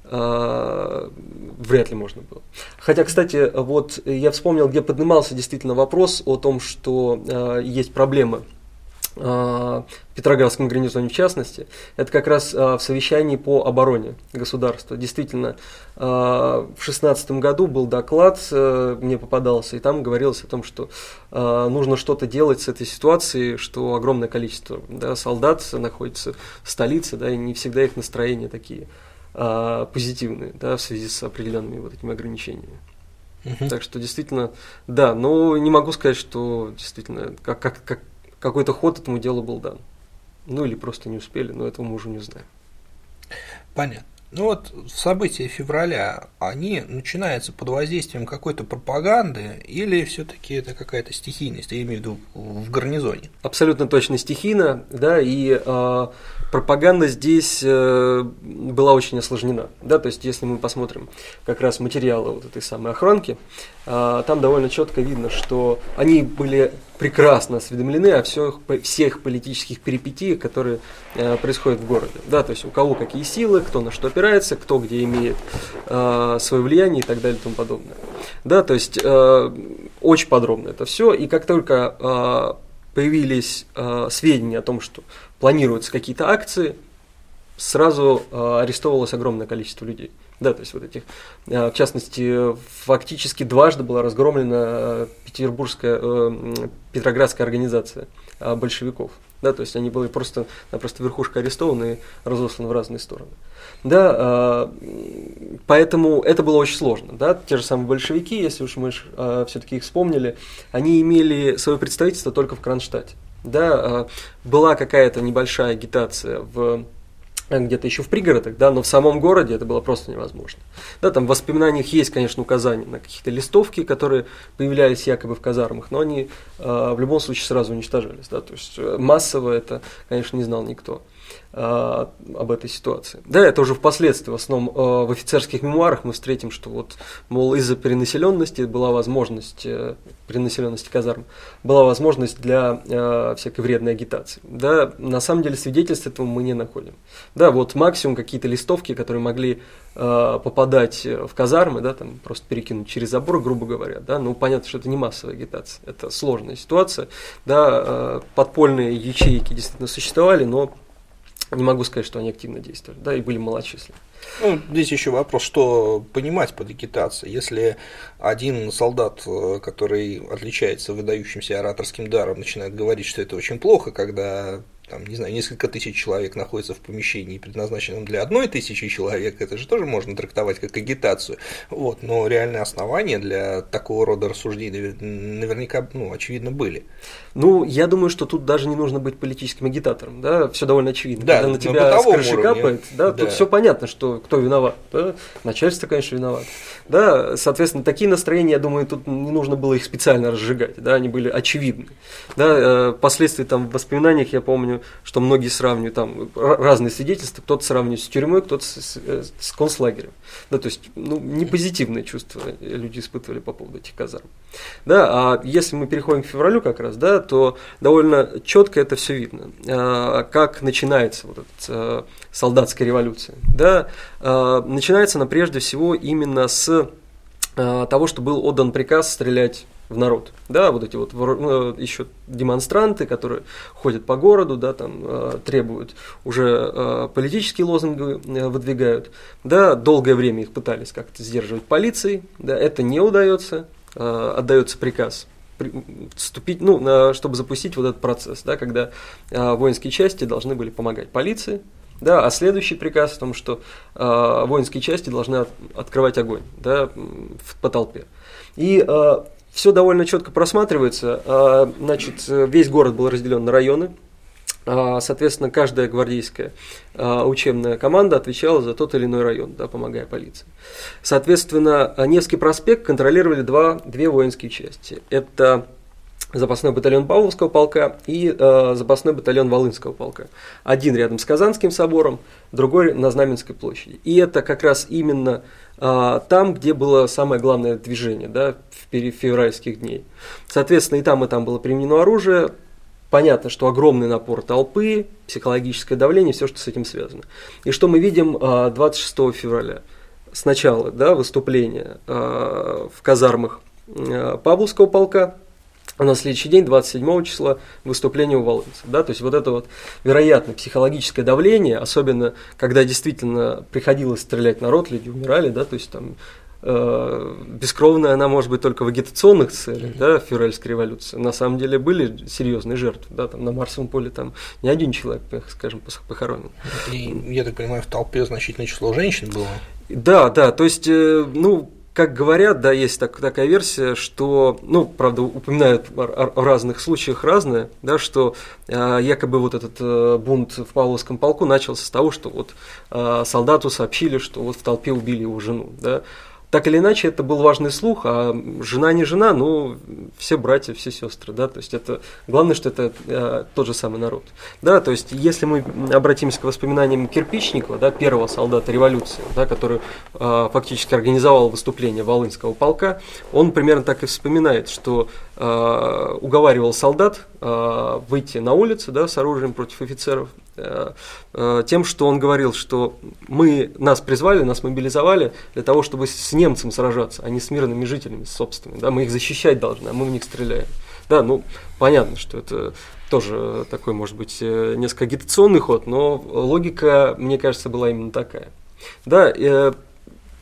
э, вряд ли можно было. Хотя, кстати, вот я вспомнил, где поднимался действительно вопрос о том, что э, есть проблемы в Петроградском гарнизоне в частности, это как раз в совещании по обороне государства. Действительно, в 2016 году был доклад, мне попадался, и там говорилось о том, что нужно что-то делать с этой ситуацией, что огромное количество да, солдат находится в столице, да, и не всегда их настроения такие позитивные да, в связи с определенными вот этими ограничениями. Угу. Так что действительно, да, но не могу сказать, что действительно, как, как, как какой-то ход этому делу был дан. Ну или просто не успели, но этого мы уже не знаем. Понятно. Ну вот события февраля, они начинаются под воздействием какой-то пропаганды или все-таки это какая-то стихийность, я имею в виду в гарнизоне? Абсолютно точно стихийно, да, и э, пропаганда здесь э, была очень осложнена, да, то есть если мы посмотрим как раз материалы вот этой самой охранки, э, там довольно четко видно, что они были прекрасно осведомлены о всех, всех политических перипетиях, которые э, происходят в городе. Да, то есть у кого какие силы, кто на что опирается, кто где имеет э, свое влияние и так далее и тому подобное. Да, то есть э, очень подробно это все. И как только э, появились э, сведения о том, что планируются какие-то акции, сразу э, арестовывалось огромное количество людей. Да, то есть вот этих, э, в частности, фактически дважды была разгромлена э, петербургская, э, петроградская организация большевиков. Да, то есть они были просто, просто верхушка арестованы и разосланы в разные стороны. Да, поэтому это было очень сложно. Да? Те же самые большевики, если уж мы все-таки их вспомнили, они имели свое представительство только в Кронштадте. Да, была какая-то небольшая агитация в где-то еще в пригородах, да, но в самом городе это было просто невозможно. Да, там в воспоминаниях есть, конечно, указания на какие-то листовки, которые появлялись якобы в казармах, но они э, в любом случае сразу уничтожались, да, то есть э, массово это, конечно, не знал никто. А, об этой ситуации. Да, это уже впоследствии, в основном а, в офицерских мемуарах мы встретим, что вот, мол, из-за перенаселенности была возможность, э, перенаселенности казарм, была возможность для э, всякой вредной агитации. Да, на самом деле свидетельств этого мы не находим. Да, вот максимум какие-то листовки, которые могли э, попадать в казармы, да, там просто перекинуть через забор, грубо говоря, да, ну понятно, что это не массовая агитация, это сложная ситуация, да, подпольные ячейки действительно существовали, но не могу сказать, что они активно действовали, да, и были малочисленны. Ну, здесь еще вопрос, что понимать под агитацией. Если один солдат, э, который отличается выдающимся ораторским даром, начинает говорить, что это очень плохо, когда там, не знаю, несколько тысяч человек находятся в помещении, предназначенном для одной тысячи человек, это же тоже можно трактовать как агитацию. Вот, но реальные основания для такого рода рассуждений наверняка, ну, очевидно, были. Ну, я думаю, что тут даже не нужно быть политическим агитатором, да, все довольно очевидно. Да, Когда на тебя с крыши капает, да, да, тут все понятно, что кто виноват. Да? Начальство, конечно, виноват. Да, соответственно, такие настроения, я думаю, тут не нужно было их специально разжигать, да, они были очевидны. Да, э, последствия там в воспоминаниях, я помню, что многие сравнивают там разные свидетельства, кто-то сравнивает с тюрьмой, кто-то с, с, э, концлагерем. Да, то есть, ну, не позитивные чувства люди испытывали по поводу этих казарм. Да, а если мы переходим к февралю как раз, да, то довольно четко это все видно, а, как начинается вот эта солдатская революция. Да, начинается она прежде всего именно с того, что был отдан приказ стрелять в народ. Да, вот эти вот ну, еще демонстранты, которые ходят по городу, да, там требуют, уже политические лозунги выдвигают. Да, долгое время их пытались как-то сдерживать полицией, да, это не удается, отдается приказ вступить, ну, чтобы запустить вот этот процесс, да, когда воинские части должны были помогать полиции, да, а следующий приказ о том, что а, воинские части должны от, открывать огонь да, в, по толпе. И а, все довольно четко просматривается. А, значит, весь город был разделен на районы, соответственно, каждая гвардейская учебная команда отвечала за тот или иной район, да, помогая полиции. Соответственно, Невский проспект контролировали два, две воинские части. Это запасной батальон Павловского полка и э, запасной батальон Волынского полка. Один рядом с Казанским собором, другой на Знаменской площади. И это как раз именно э, там, где было самое главное движение да, в февральских дней. Соответственно, и там, и там было применено оружие, Понятно, что огромный напор толпы, психологическое давление, все, что с этим связано. И что мы видим 26 а, февраля? Сначала да, выступление а, в казармах а, Павловского полка, а на следующий день, 27 числа, выступление у Волынцев. Да? То есть вот это вот, вероятно, психологическое давление, особенно когда действительно приходилось стрелять народ, люди умирали, да, то есть там э, бескровная она может быть только в агитационных целях, да, февральской революции. На самом деле были серьезные жертвы, да, там на Марсовом поле там не один человек, скажем, похоронен. И, я так понимаю, в толпе значительное число женщин было? Да, да, то есть, э, ну, как говорят, да, есть так, такая версия, что, ну, правда, упоминают о, разных случаях разное, да, что э, якобы вот этот э, бунт в Павловском полку начался с того, что вот э, солдату сообщили, что вот в толпе убили его жену, да, так или иначе, это был важный слух, а жена не жена, ну, все братья, все сестры, да, то есть это, главное, что это э, тот же самый народ, да, то есть если мы обратимся к воспоминаниям Кирпичникова, да, первого солдата революции, да, который э, фактически организовал выступление Волынского полка, он примерно так и вспоминает, что э, уговаривал солдат выйти на улицу, да, с оружием против офицеров, Э, э, тем, что он говорил, что мы, нас призвали, нас мобилизовали для того, чтобы с немцем сражаться, а не с мирными жителями собственными. Да, мы их защищать должны, а мы в них стреляем. Да, ну, понятно, что это тоже такой, может быть, э, несколько агитационный ход, но логика, мне кажется, была именно такая. Да,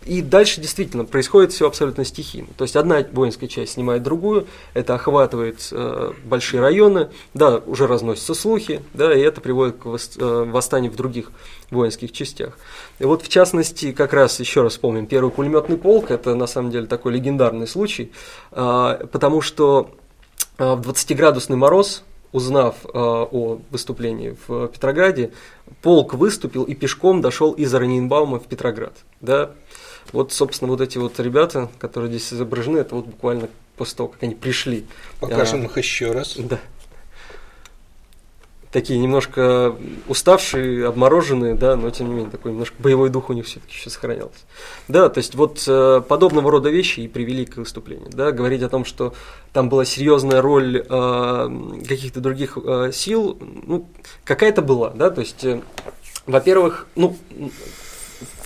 и дальше действительно происходит все абсолютно стихийно. То есть одна воинская часть снимает другую, это охватывает э, большие районы, да, уже разносятся слухи, да, и это приводит к э, восстанию в других воинских частях. И вот в частности, как раз еще раз вспомним, первый пулеметный полк, это на самом деле такой легендарный случай, э, потому что э, в 20-градусный мороз узнав э, о выступлении в Петрограде, полк выступил и пешком дошел из Ораниенбаума в Петроград. Да? Вот, собственно, вот эти вот ребята, которые здесь изображены, это вот буквально после того, как они пришли. Покажем а, их еще раз. Да такие немножко уставшие, обмороженные, да, но тем не менее такой немножко боевой дух у них все-таки еще сохранялся. Да, то есть вот э, подобного рода вещи и привели к выступлению. Да, говорить о том, что там была серьезная роль э, каких-то других э, сил, ну, какая-то была, да, то есть, э, во-первых, ну,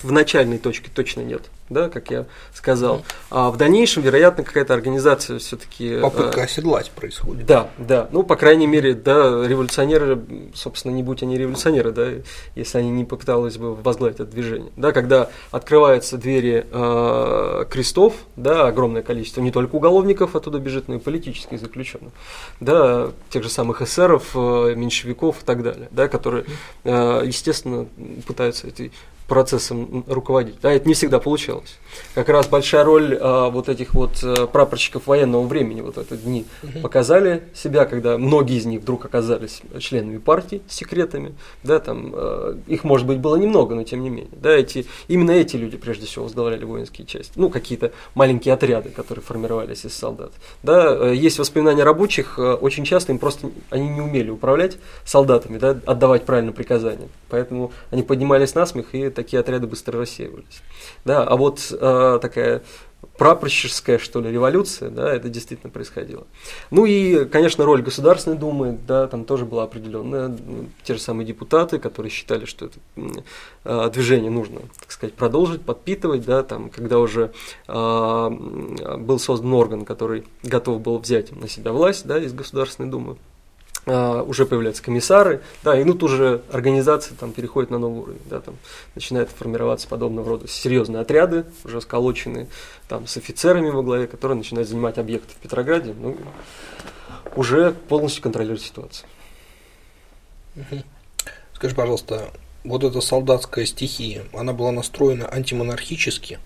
в начальной точке точно нет да, как я сказал. А в дальнейшем, вероятно, какая-то организация все-таки. Попытка э, оседлать происходит. Да, да. Ну, по крайней мере, да, революционеры, собственно, не будь они революционеры, да, если они не попытались бы возглавить это движение. Да, когда открываются двери э, крестов, да, огромное количество, не только уголовников оттуда бежит, но и политических заключенных, да, тех же самых эсеров, э, меньшевиков и так далее, да, которые, э, естественно, пытаются этой процессом руководить. Да, это не всегда получалось. Как раз большая роль а, вот этих вот а, прапорщиков военного времени вот эти дни угу. показали себя, когда многие из них вдруг оказались членами партии с секретами. Да, там, а, их, может быть, было немного, но тем не менее. Да, эти, именно эти люди, прежде всего, возглавляли воинские части. Ну, какие-то маленькие отряды, которые формировались из солдат. Да, э, есть воспоминания рабочих, очень часто им просто они не умели управлять солдатами, да, отдавать правильно приказания. Поэтому они поднимались на смех и такие отряды быстро рассеивались. Да, а вот э, такая прапорщическая, что ли, революция, да, это действительно происходило. Ну и, конечно, роль Государственной Думы, да, там тоже была определенная. Ну, те же самые депутаты, которые считали, что это э, движение нужно, так сказать, продолжить, подпитывать, да, там, когда уже э, был создан орган, который готов был взять на себя власть, да, из Государственной Думы, уже появляются комиссары, да, и ну тут уже организация там переходит на новый уровень, да, там начинают формироваться подобного рода серьезные отряды, уже сколоченные, там с офицерами во главе, которые начинают занимать объекты в Петрограде, ну, уже полностью контролируют ситуацию. Скажи, пожалуйста, вот эта солдатская стихия, она была настроена антимонархически?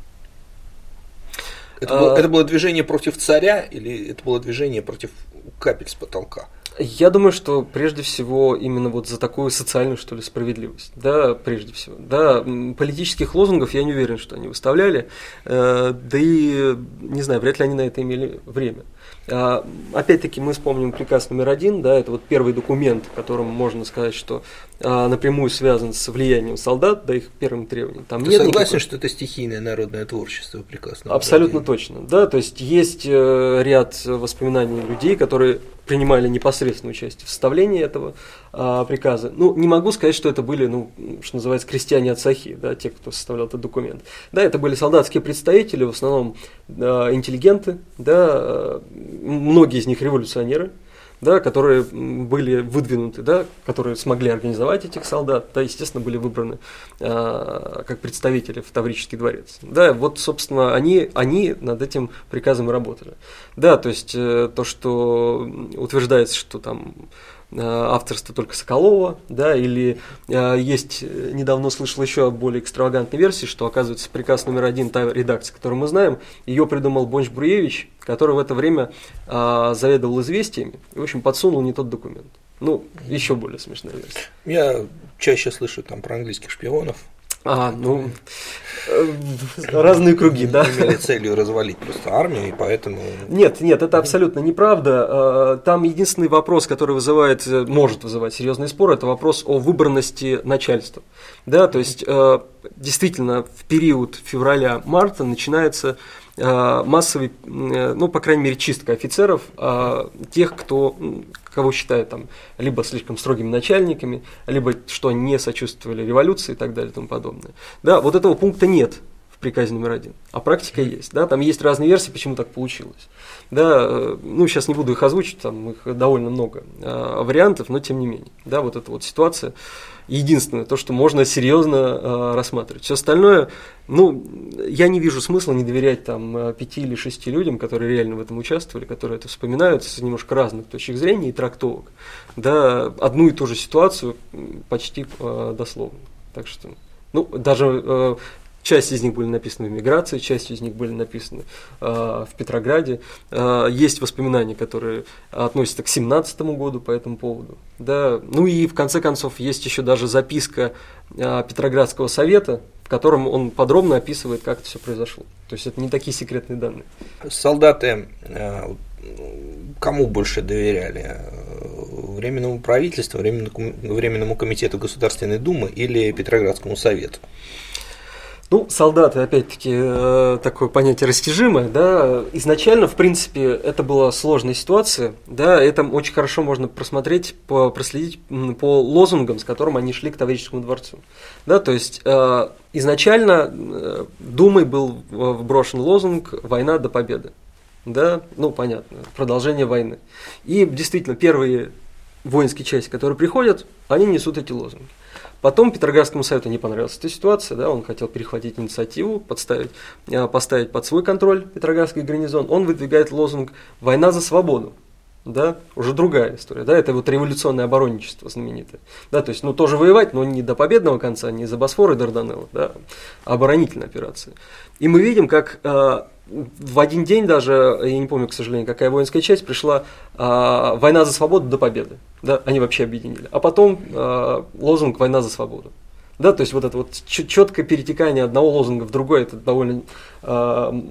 Это, а... было, это было движение против царя или это было движение против капель с потолка? Я думаю, что прежде всего именно вот за такую социальную, что ли, справедливость. Да, прежде всего. Да, политических лозунгов я не уверен, что они выставляли. Э, да и, не знаю, вряд ли они на это имели время. А, опять-таки мы вспомним приказ номер один, да, это вот первый документ, которым можно сказать, что а, напрямую связан с влиянием солдат, да, их первым требованием. Там Ты нет согласен, никакой... что это стихийное народное творчество номер Абсолютно точно, да, то есть есть э, ряд воспоминаний людей, которые принимали непосредственное участие в составлении этого а, приказа. Ну, не могу сказать, что это были, ну, что называется, крестьяне от Сахи, да, те, кто составлял этот документ. Да, это были солдатские представители, в основном а, интеллигенты, да, многие из них революционеры, да, которые были выдвинуты, да, которые смогли организовать этих солдат, да, естественно, были выбраны э, как представители в Таврический дворец. Да, вот, собственно, они, они над этим приказом и работали. Да, то есть э, то, что утверждается, что там авторство только Соколова, да, или э, есть, э, недавно слышал еще о более экстравагантной версии, что, оказывается, приказ номер один, та редакция, которую мы знаем, ее придумал Бонч Бруевич, который в это время э, заведовал известиями и, в общем, подсунул не тот документ. Ну, еще более смешная версия. Я чаще слышу там про английских шпионов, а, ну, разные круги, да. Имели целью развалить просто армию, и поэтому... Нет, нет, это абсолютно неправда. А, там единственный вопрос, который вызывает, может вызывать серьезный спор, это вопрос о выбранности начальства. Да, то есть, а, действительно, в период февраля-марта начинается а, массовый, ну, по крайней мере, чистка офицеров, тех, кто кого считают там либо слишком строгими начальниками, либо что они не сочувствовали революции и так далее и тому подобное. Да, вот этого пункта нет приказе номер один, а практика есть. Да, там есть разные версии, почему так получилось. Да, э, ну сейчас не буду их озвучить, там их довольно много э, вариантов, но тем не менее. Да, вот эта вот ситуация единственное, то, что можно серьезно э, рассматривать. Все остальное, ну, я не вижу смысла не доверять там э, пяти или шести людям, которые реально в этом участвовали, которые это вспоминают с немножко разных точек зрения и трактовок. Да, одну и ту же ситуацию почти э, дословно. Так что, ну, даже э, Часть из них были написаны в эмиграции, часть из них были написаны э, в Петрограде. Э, есть воспоминания, которые относятся к 17 году по этому поводу. Да? Ну и в конце концов есть еще даже записка э, Петроградского совета, в котором он подробно описывает, как это все произошло. То есть это не такие секретные данные. Солдаты э, кому больше доверяли? Временному правительству, Временному, Временному комитету Государственной Думы или Петроградскому совету? Ну, солдаты, опять-таки, э, такое понятие растяжимое, да, изначально, в принципе, это была сложная ситуация, да, это очень хорошо можно просмотреть, проследить по лозунгам, с которым они шли к Таврическому дворцу, да, то есть э, изначально э, Думой был вброшен лозунг «Война до победы», да, ну, понятно, продолжение войны, и действительно, первые воинские части, которые приходят, они несут эти лозунги. Потом Петроградскому совету не понравилась эта ситуация, да, он хотел перехватить инициативу, подставить, э, поставить под свой контроль Петроградский гарнизон. Он выдвигает лозунг «Война за свободу». Да, уже другая история, да, это вот революционное оборонничество знаменитое, да, то есть, ну, тоже воевать, но не до победного конца, не за Босфор и Дарданеллы, да, а оборонительная операция. И мы видим, как э, в один день даже, я не помню, к сожалению, какая воинская часть, пришла э, «Война за свободу до победы». Да, они вообще объединили. А потом э, лозунг «Война за свободу». Да, то есть вот это вот четкое перетекание одного лозунга в другой, это довольно э,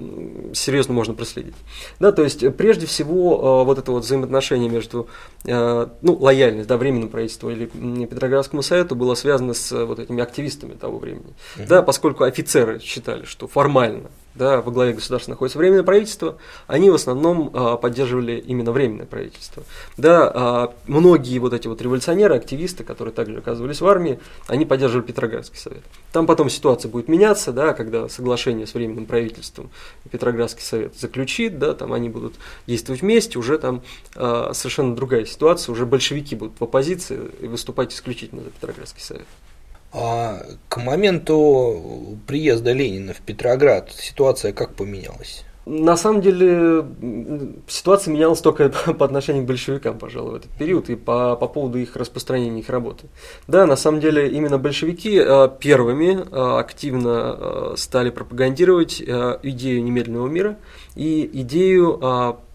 серьезно можно проследить. Да, то есть прежде всего э, вот это вот взаимоотношение между, э, ну, лояльность, да, временному правительству или Петроградскому совету было связано с э, вот этими активистами того времени. Uh-huh. Да, поскольку офицеры считали, что формально да, во главе государства находится временное правительство, они в основном а, поддерживали именно временное правительство. Да, а, многие вот эти вот революционеры, активисты, которые также оказывались в армии, они поддерживали Петроградский совет. Там потом ситуация будет меняться, да, когда соглашение с временным правительством Петроградский совет заключит, да, там они будут действовать вместе, уже там а, совершенно другая ситуация, уже большевики будут в оппозиции и выступать исключительно за Петроградский совет. А к моменту приезда Ленина в Петроград ситуация как поменялась? На самом деле ситуация менялась только [laughs] по отношению к большевикам, пожалуй, в этот период и по, по поводу их распространения их работы. Да, на самом деле именно большевики э, первыми э, активно э, стали пропагандировать идею немедленного мира и идею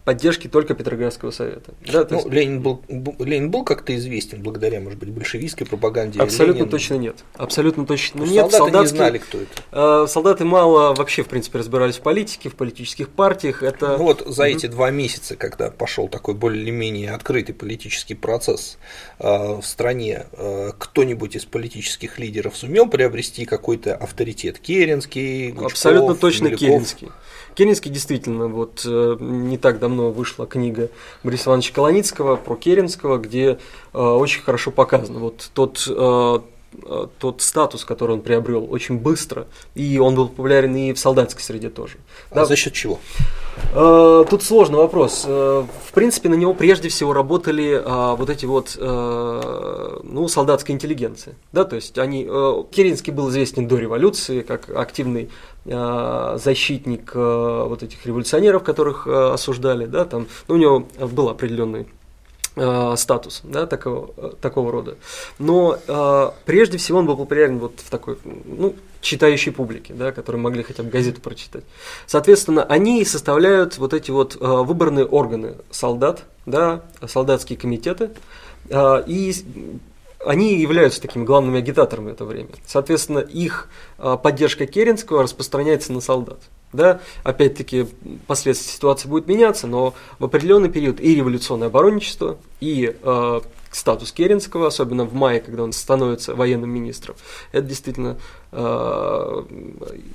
поддержки только Петроградского совета. Да, ну, есть... Ленин, был, Ленин был как-то известен благодаря, может быть, большевистской пропаганде? Абсолютно Ленина? точно нет. Абсолютно точно ну, нет. Солдаты не знали, кто это. Э, солдаты мало вообще, в принципе, разбирались в политике, в политических партиях. Это... Ну, вот за эти два месяца, когда пошел такой более-менее открытый политический процесс э, в стране, э, кто-нибудь из политических лидеров сумел приобрести какой-то авторитет? Керенский, Гучков, Абсолютно точно Миляков? Керенский. Керенский действительно, вот э, не так давно вышла книга Бориса Ивановича Колоницкого про Керенского, где э, очень хорошо показано. Вот тот э, тот статус, который он приобрел очень быстро, и он был популярен и в солдатской среде тоже. А да? за счет чего? Тут сложный вопрос. В принципе, на него прежде всего работали вот эти вот, ну, солдатская интеллигенция. Да, то есть они, Керенский был известен до революции как активный Э, защитник э, вот этих революционеров, которых э, осуждали, да, там, ну, у него был определенный статус да, такого, такого рода. Но э, прежде всего он был популярен вот в такой, ну, читающей публике, да, которые могли хотя бы газету прочитать. Соответственно, они составляют вот эти вот э, выборные органы солдат, да, солдатские комитеты, э, и они являются такими главными агитаторами в это время. Соответственно, их а, поддержка Керенского распространяется на солдат. Да? Опять-таки, последствия ситуации будут меняться, но в определенный период и революционное оборонничество, и э, статус Керенского, особенно в мае, когда он становится военным министром, это действительно э,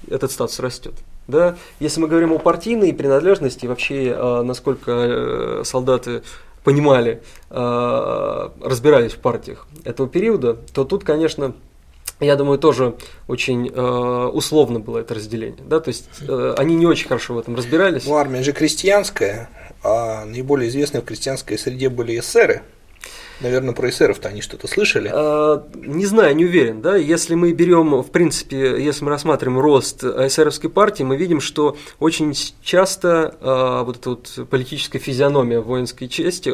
этот статус растет. Да? Если мы говорим о партийной принадлежности, вообще, э, насколько э, солдаты понимали, э, разбирались в партиях этого периода, то тут, конечно, я думаю, тоже очень э, условно было это разделение. Да? То есть э, они не очень хорошо в этом разбирались. Ну, армия же крестьянская, а наиболее известные в крестьянской среде были эсеры. Наверное, про эсеров-то они что-то слышали? А, не знаю, не уверен. Да? Если мы берем, в принципе, если мы рассматриваем рост эсеровской партии, мы видим, что очень часто а, вот эта вот политическая физиономия воинской части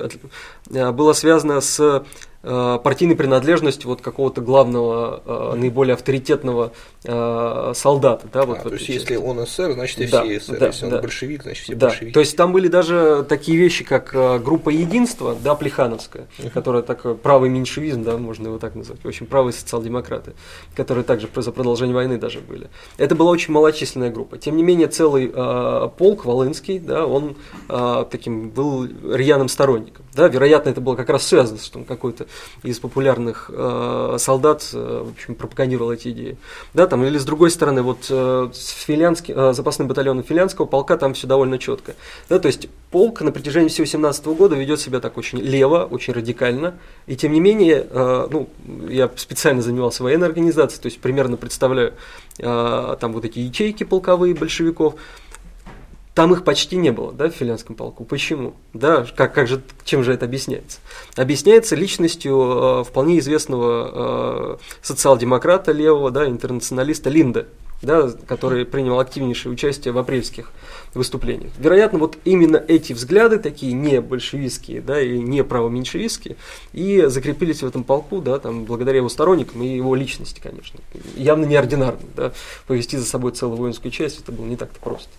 а, была связана с э, партийной принадлежность вот какого-то главного, э, наиболее авторитетного э, солдата. Да, вот а, то есть, части. если он СССР, значит и да, все СССР. Да, если да. он большевик, значит все да. большевики. То есть там были даже такие вещи, как э, группа единства, да, Плехановская, uh-huh. которая такой правый меньшевизм, да, можно его так назвать, в общем, правые социал-демократы, которые также за продолжение войны даже были. Это была очень малочисленная группа. Тем не менее, целый э, полк Волынский, да, он э, таким был рьяным сторонником. Да, вероятно, это было как раз связано с том, какой-то из популярных э, солдат, э, в общем, пропагандировал эти идеи. Да, там, или с другой стороны, вот э, с филянски, э, запасным батальоном финляндского полка там все довольно четко. Да, то есть полк на протяжении всего 17 года ведет себя так очень лево, очень радикально, и тем не менее, э, ну, я специально занимался военной организацией, то есть примерно представляю э, там вот эти ячейки полковые большевиков, там их почти не было, да, в финляндском полку. Почему? Да, как, как же, чем же это объясняется? Объясняется личностью э, вполне известного э, социал-демократа левого, да, интернационалиста Линда, да, который принял активнейшее участие в апрельских выступлениях. Вероятно, вот именно эти взгляды, такие не большевистские, да, и не правоменьшевистские, и закрепились в этом полку, да, там, благодаря его сторонникам и его личности, конечно. Явно неординарно, да, повести за собой целую воинскую часть, это было не так-то просто.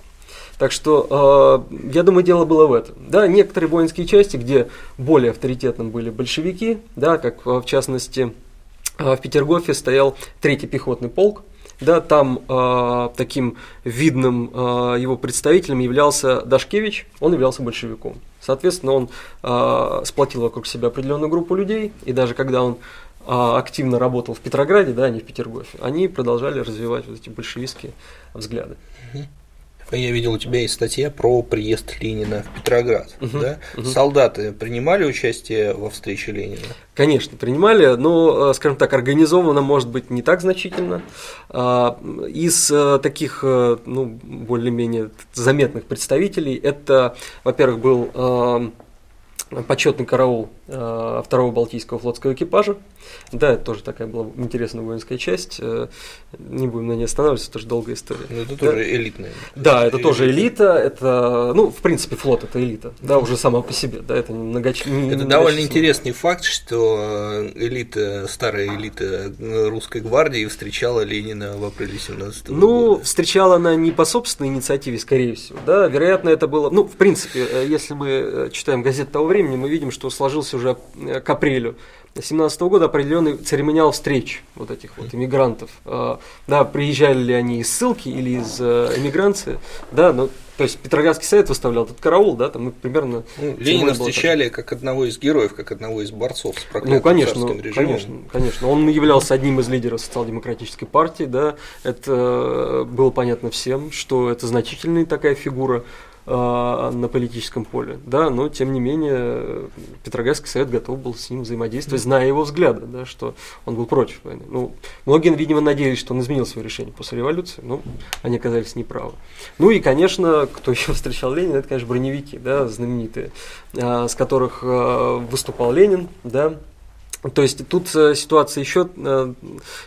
Так что, э, я думаю, дело было в этом. Да, некоторые воинские части, где более авторитетным были большевики, да, как в частности в Петергофе стоял третий пехотный полк, да, там э, таким видным э, его представителем являлся Дашкевич, он являлся большевиком. Соответственно, он э, сплотил вокруг себя определенную группу людей, и даже когда он э, активно работал в Петрограде, да, а не в Петергофе, они продолжали развивать вот эти большевистские взгляды. Я видел, у тебя есть статья про приезд Ленина в Петроград. Угу, да? угу. Солдаты принимали участие во встрече Ленина? Конечно, принимали, но, скажем так, организовано может быть не так значительно. А, из э, таких, э, ну, более-менее заметных представителей, это, во-первых, был э, почетный караул э, второго Балтийского флотского экипажа. Да, это тоже такая была интересная воинская часть. Э, не будем на ней останавливаться, это же долгая история. Но это да? тоже элитная. Да, это, тоже элита. Это, ну, в принципе, флот это элита. Да, уже сама по себе. Да, это многоч... Это довольно интересный факт, что элита, старая элита русской гвардии встречала Ленина в апреле 17 ну, года. Ну, встречала она не по собственной инициативе, скорее всего. Да, вероятно, это было. Ну, в принципе, если мы читаем газеты того времени, мы видим, что сложился уже к апрелю 2017 года определенный церемониал встреч вот этих вот иммигрантов. Да, приезжали ли они из ссылки или из эмиграции, да, но то есть Петроградский совет выставлял этот караул, да, там мы примерно... Ну, Ленина встречали как одного из героев, как одного из борцов с проклятым ну, конечно, режимом. конечно, конечно. Он являлся одним из лидеров социал-демократической партии, да, это было понятно всем, что это значительная такая фигура, а, на политическом поле, да, но тем не менее Петроградский совет готов был с ним взаимодействовать, зная его взгляды, да, что он был против войны. Ну, многие, видимо, надеялись, что он изменил свое решение после революции, но они оказались неправы. Ну и, конечно, кто [laughs] еще встречал Ленина, это, конечно, броневики, да, знаменитые, а, с которых а, выступал Ленин, да, то есть тут э, ситуация еще э,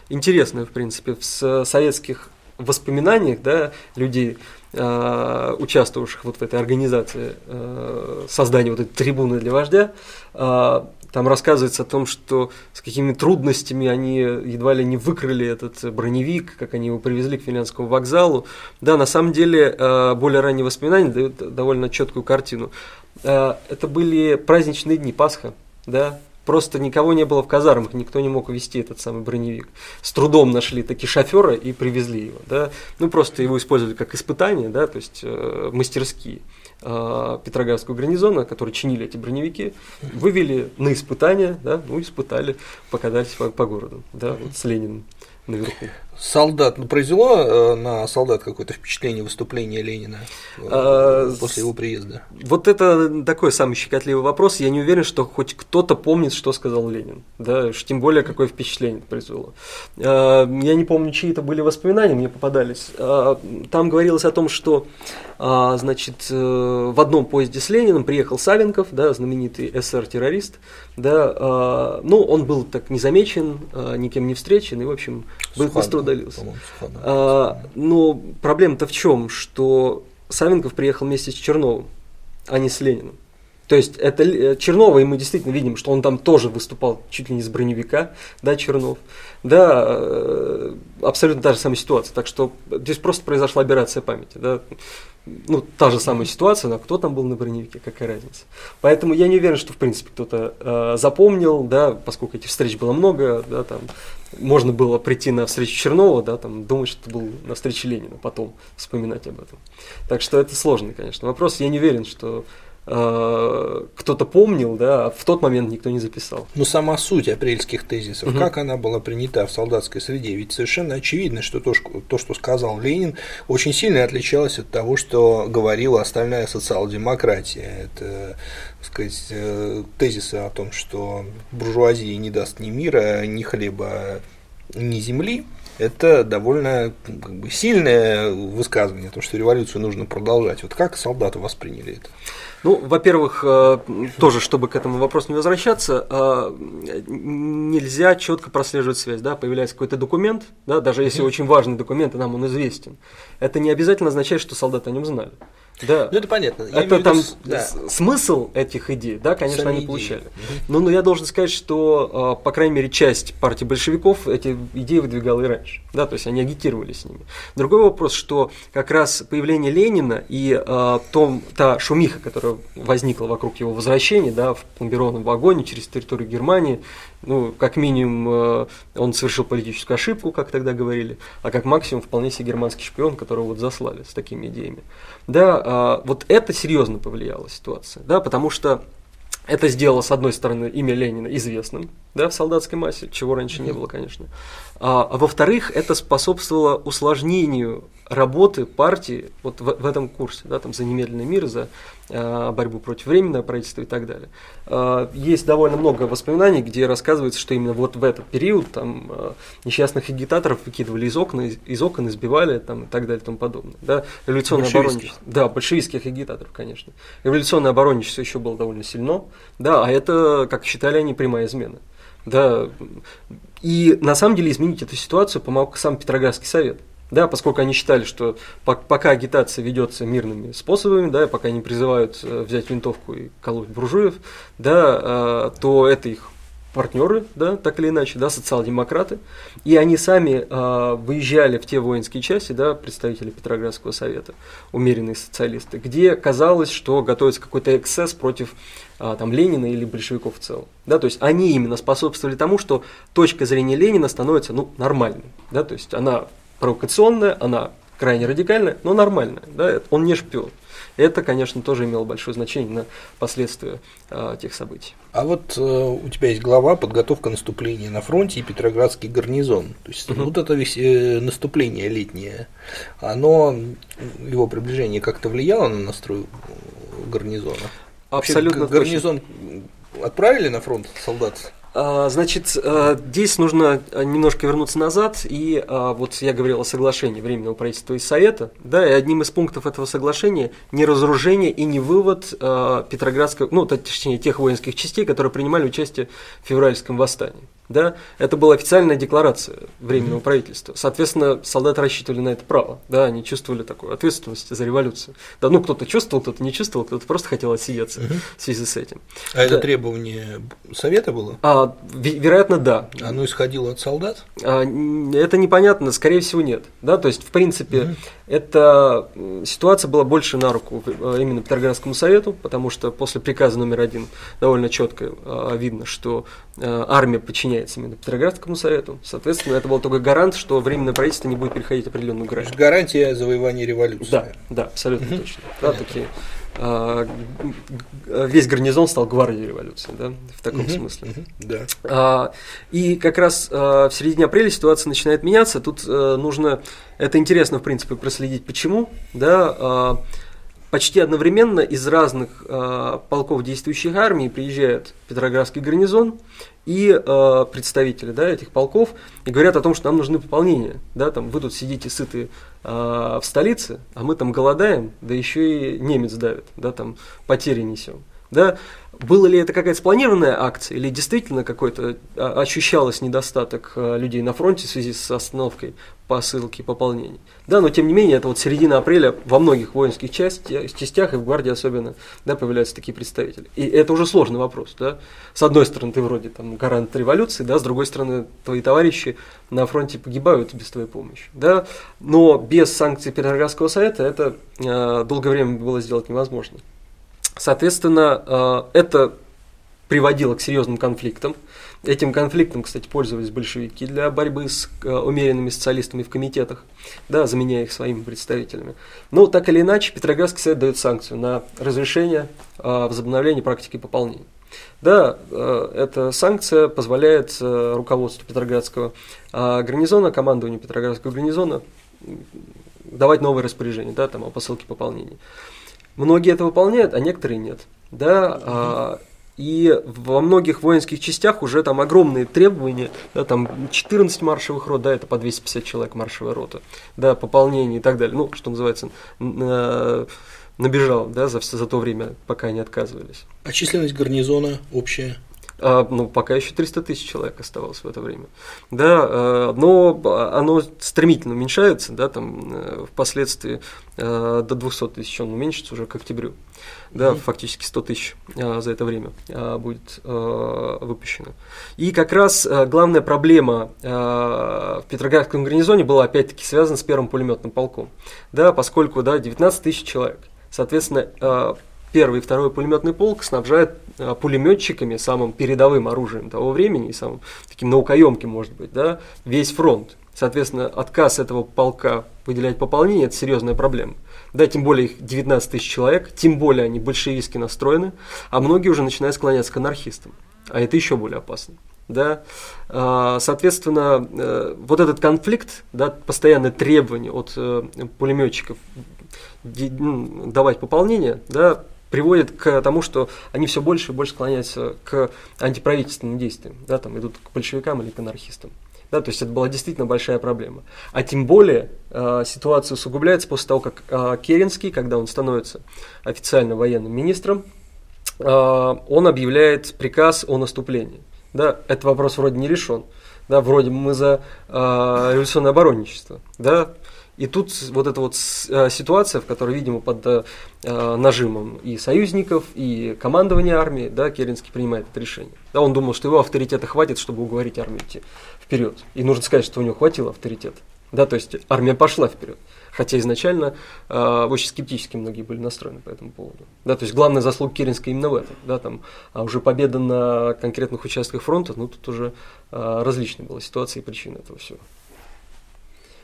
интересная, в принципе, в советских воспоминаниях да, людей, э, участвовавших вот в этой организации э, создания вот этой трибуны для вождя, э, там рассказывается о том, что с какими трудностями они едва ли не выкрали этот броневик, как они его привезли к Финляндскому вокзалу. Да, на самом деле, э, более ранние воспоминания дают довольно четкую картину. Э, это были праздничные дни Пасха, да, Просто никого не было в казармах, никто не мог увезти этот самый броневик. С трудом нашли такие шофера и привезли его. Да? Ну, просто его использовали как испытание, да, то есть э, мастерские э, Петроградского гарнизона, которые чинили эти броневики, вывели на испытание, да, ну, испытали, покатались по, по городу, да, вот с Лениным наверху. Солдат, ну, произвело э, на солдат какое-то втепление выступления Ленина э, а, после его приезда? Вот это такой самый щекотливый вопрос. Я не уверен, что хоть кто-то помнит, что сказал Ленин. Да, тем более, какое впечатление это произвело. А, я не помню, чьи это были воспоминания, мне попадались. А, там говорилось о том, что значит, э, в одном поезде с Лениным приехал Савенков, да, знаменитый СССР-террорист. Да, ну, он был так незамечен, никем не встречен, и, в общем, был быстро удалился. А, но проблема-то в чем, что Савенков приехал вместе с Черновым, а не с Лениным. То есть это э, Чернова, и мы действительно видим, что он там тоже выступал чуть ли не с броневика, да, Чернов. Да, э, абсолютно та же самая ситуация. Так что здесь просто произошла операция памяти. Да. Ну, та же самая ситуация, но кто там был на броневике, какая разница. Поэтому я не уверен, что в принципе кто-то э, запомнил, да, поскольку этих встреч было много, да, там можно было прийти на встречу Чернова, да, там думать, что это был на встрече Ленина, потом вспоминать об этом. Так что это сложный, конечно, вопрос. Я не уверен, что Э, кто-то помнил, да, а в тот момент никто не записал. Но сама суть апрельских тезисов, угу. как она была принята в солдатской среде, ведь совершенно очевидно, что то, то, что сказал Ленин, очень сильно отличалось от того, что говорила остальная социал-демократия. Это, так сказать, э, тезисы о том, что буржуазия не даст ни мира, ни хлеба, ни земли, это довольно как бы, сильное высказывание, о том, что революцию нужно продолжать. Вот как солдаты восприняли это? Ну, во-первых, э, тоже, чтобы к этому вопросу не возвращаться, э, нельзя четко прослеживать связь. Да? Появляется какой-то документ, да, даже если очень важный документ, и нам он известен. Это не обязательно означает, что солдаты о нем знали. Да. Ну, это понятно. Я это там да. смысл этих идей, да, конечно, Сами они идеи. получали. Но, но я должен сказать, что, а, по крайней мере, часть партии большевиков эти идеи выдвигала и раньше. Да, то есть они агитировали с ними. Другой вопрос, что как раз появление Ленина и э, том, та шумиха, которая возникла вокруг его возвращения, да, в пломбированном вагоне через территорию Германии, ну, как минимум, э, он совершил политическую ошибку, как тогда говорили, а как максимум вполне себе германский шпион, которого вот заслали с такими идеями. Да, э, вот это серьезно повлияло ситуация, да, потому что это сделало, с одной стороны, имя Ленина известным да, в солдатской массе, чего раньше не было, конечно. А, а во-вторых, это способствовало усложнению работы партии вот в, в этом курсе, да, там, за немедленный мир, за борьбу против временного правительства и так далее. Э, есть довольно много воспоминаний, где рассказывается, что именно вот в этот период там, э, несчастных агитаторов выкидывали из окна, из, из окон избивали там, и так далее и тому подобное. Да, революционное оборонничество. Да, большевистских агитаторов, конечно. Революционное оборонничество еще было довольно сильно, да, а это, как считали они, прямая измена. Да, и на самом деле изменить эту ситуацию помог сам Петроградский совет. Да, поскольку они считали, что пока агитация ведется мирными способами, да, пока они призывают э, взять винтовку и колоть буржуев, да, э, то это их партнеры, да, так или иначе, да, социал-демократы, и они сами э, выезжали в те воинские части, да, представители Петроградского совета, умеренные социалисты, где казалось, что готовится какой-то эксцесс против э, там, Ленина или большевиков в целом. Да, то есть они именно способствовали тому, что точка зрения Ленина становится ну, нормальной. Да, то есть она провокационная, она крайне радикальная, но нормальная. Да, он не шпион. Это, конечно, тоже имело большое значение на последствия э, тех событий. А вот э, у тебя есть глава «Подготовка наступления на фронте» и Петроградский гарнизон. То есть угу. вот это весь, э, наступление летнее, оно, его приближение как-то влияло на настрой гарнизона? Абсолютно Вообще, гарнизон точно. отправили на фронт солдат? А, значит, а, здесь нужно немножко вернуться назад, и а, вот я говорил о соглашении Временного правительства и Совета, да, и одним из пунктов этого соглашения не разоружение и не вывод Петроградского, ну, точнее, тех воинских частей, которые принимали участие в февральском восстании да, это была официальная декларация Временного mm-hmm. правительства. Соответственно, солдаты рассчитывали на это право, да, они чувствовали такую ответственность за революцию. Да, ну, кто-то чувствовал, кто-то не чувствовал, кто-то просто хотел отсидеться mm-hmm. в связи с этим. А да. это требование Совета было? А, вероятно, да. Оно исходило от солдат? А, это непонятно, скорее всего, нет. Да, то есть, в принципе, mm-hmm. эта ситуация была больше на руку э, именно Петроградскому совету, потому что после приказа номер один довольно четко а, видно, что а, армия подчиняется подчиняется именно Петроградскому совету. Соответственно, это был только гарант, что временное правительство не будет переходить определенную грань. Гарантия завоевания революции. Да, да, абсолютно угу. точно. Да, такие, а, весь гарнизон стал гвардией революции, да, в таком угу, смысле. Угу, да. А, и как раз а, в середине апреля ситуация начинает меняться. Тут а, нужно, это интересно, в принципе, проследить, почему, да, а, почти одновременно из разных э, полков действующих армий приезжает Петроградский гарнизон и э, представители да, этих полков и говорят о том, что нам нужны пополнения. Да, там, вы тут сидите сытые э, в столице, а мы там голодаем, да еще и немец давит, да, там потери несем. Да? Было ли это какая-то спланированная акция, или действительно какой-то а, ощущалось недостаток а, людей на фронте в связи с остановкой посылки пополнений? Да, но тем не менее, это вот середина апреля во многих воинских частях, частях и в гвардии особенно, да, появляются такие представители. И это уже сложный вопрос, да. С одной стороны, ты вроде там гарант революции, да, с другой стороны, твои товарищи на фронте погибают без твоей помощи, да. Но без санкций Петроградского совета это э, долгое время было сделать невозможно. Соответственно, э, это приводило к серьезным конфликтам. Этим конфликтом, кстати, пользовались большевики для борьбы с э, умеренными социалистами в комитетах, да, заменяя их своими представителями. Но так или иначе, Петроградский совет дает санкцию на разрешение э, возобновления практики пополнения. Да, эта санкция позволяет руководству Петроградского гарнизона, командованию Петроградского гарнизона давать новые распоряжения, да, там, о посылке пополнений. Многие это выполняют, а некоторые нет. Да, а, и во многих воинских частях уже там огромные требования, да, там 14 маршевых рот, да, это по 250 человек маршевая рота, да, пополнение и так далее, ну, что называется, набежал, да, за, за то время, пока они отказывались. А численность гарнизона общая? А, ну, пока еще 300 тысяч человек оставалось в это время. Да, а, но оно стремительно уменьшается, да, там э, впоследствии а, до 200 тысяч он уменьшится уже к октябрю. Да, mm-hmm. фактически 100 тысяч за это время будет выпущено. И как раз главная проблема в Петроградском гарнизоне была опять-таки связана с первым пулеметным полком. Да, поскольку да, 19 тысяч человек. Соответственно, первый и второй пулеметный полк снабжает а, пулеметчиками, самым передовым оружием того времени, и самым таким наукоемким, может быть, да, весь фронт. Соответственно, отказ этого полка выделять пополнение – это серьезная проблема. Да, тем более их 19 тысяч человек, тем более они большевистски настроены, а многие уже начинают склоняться к анархистам. А это еще более опасно. Да? А, соответственно, э, вот этот конфликт, да, постоянное требование от э, пулеметчиков давать пополнение, да, приводит к тому, что они все больше и больше склоняются к антиправительственным действиям, да, там идут к большевикам или к анархистам. Да, то есть это была действительно большая проблема. А тем более э, ситуация усугубляется после того, как э, Керенский, когда он становится официально военным министром, э, он объявляет приказ о наступлении. Да, этот вопрос вроде не решен. Да, вроде мы за э, революционное оборонничество. Да, и тут вот эта вот э, ситуация, в которой, видимо, под э, нажимом и союзников, и командования армии, да, Керенский принимает это решение. Да, он думал, что его авторитета хватит, чтобы уговорить армию идти вперед. И нужно сказать, что у него хватило авторитета. Да, то есть армия пошла вперед. Хотя изначально э, очень скептически многие были настроены по этому поводу. Да, то есть главная заслуга Керенска именно в этом. Да, там, а уже победа на конкретных участках фронта, ну тут уже э, различные была ситуация и причины этого всего.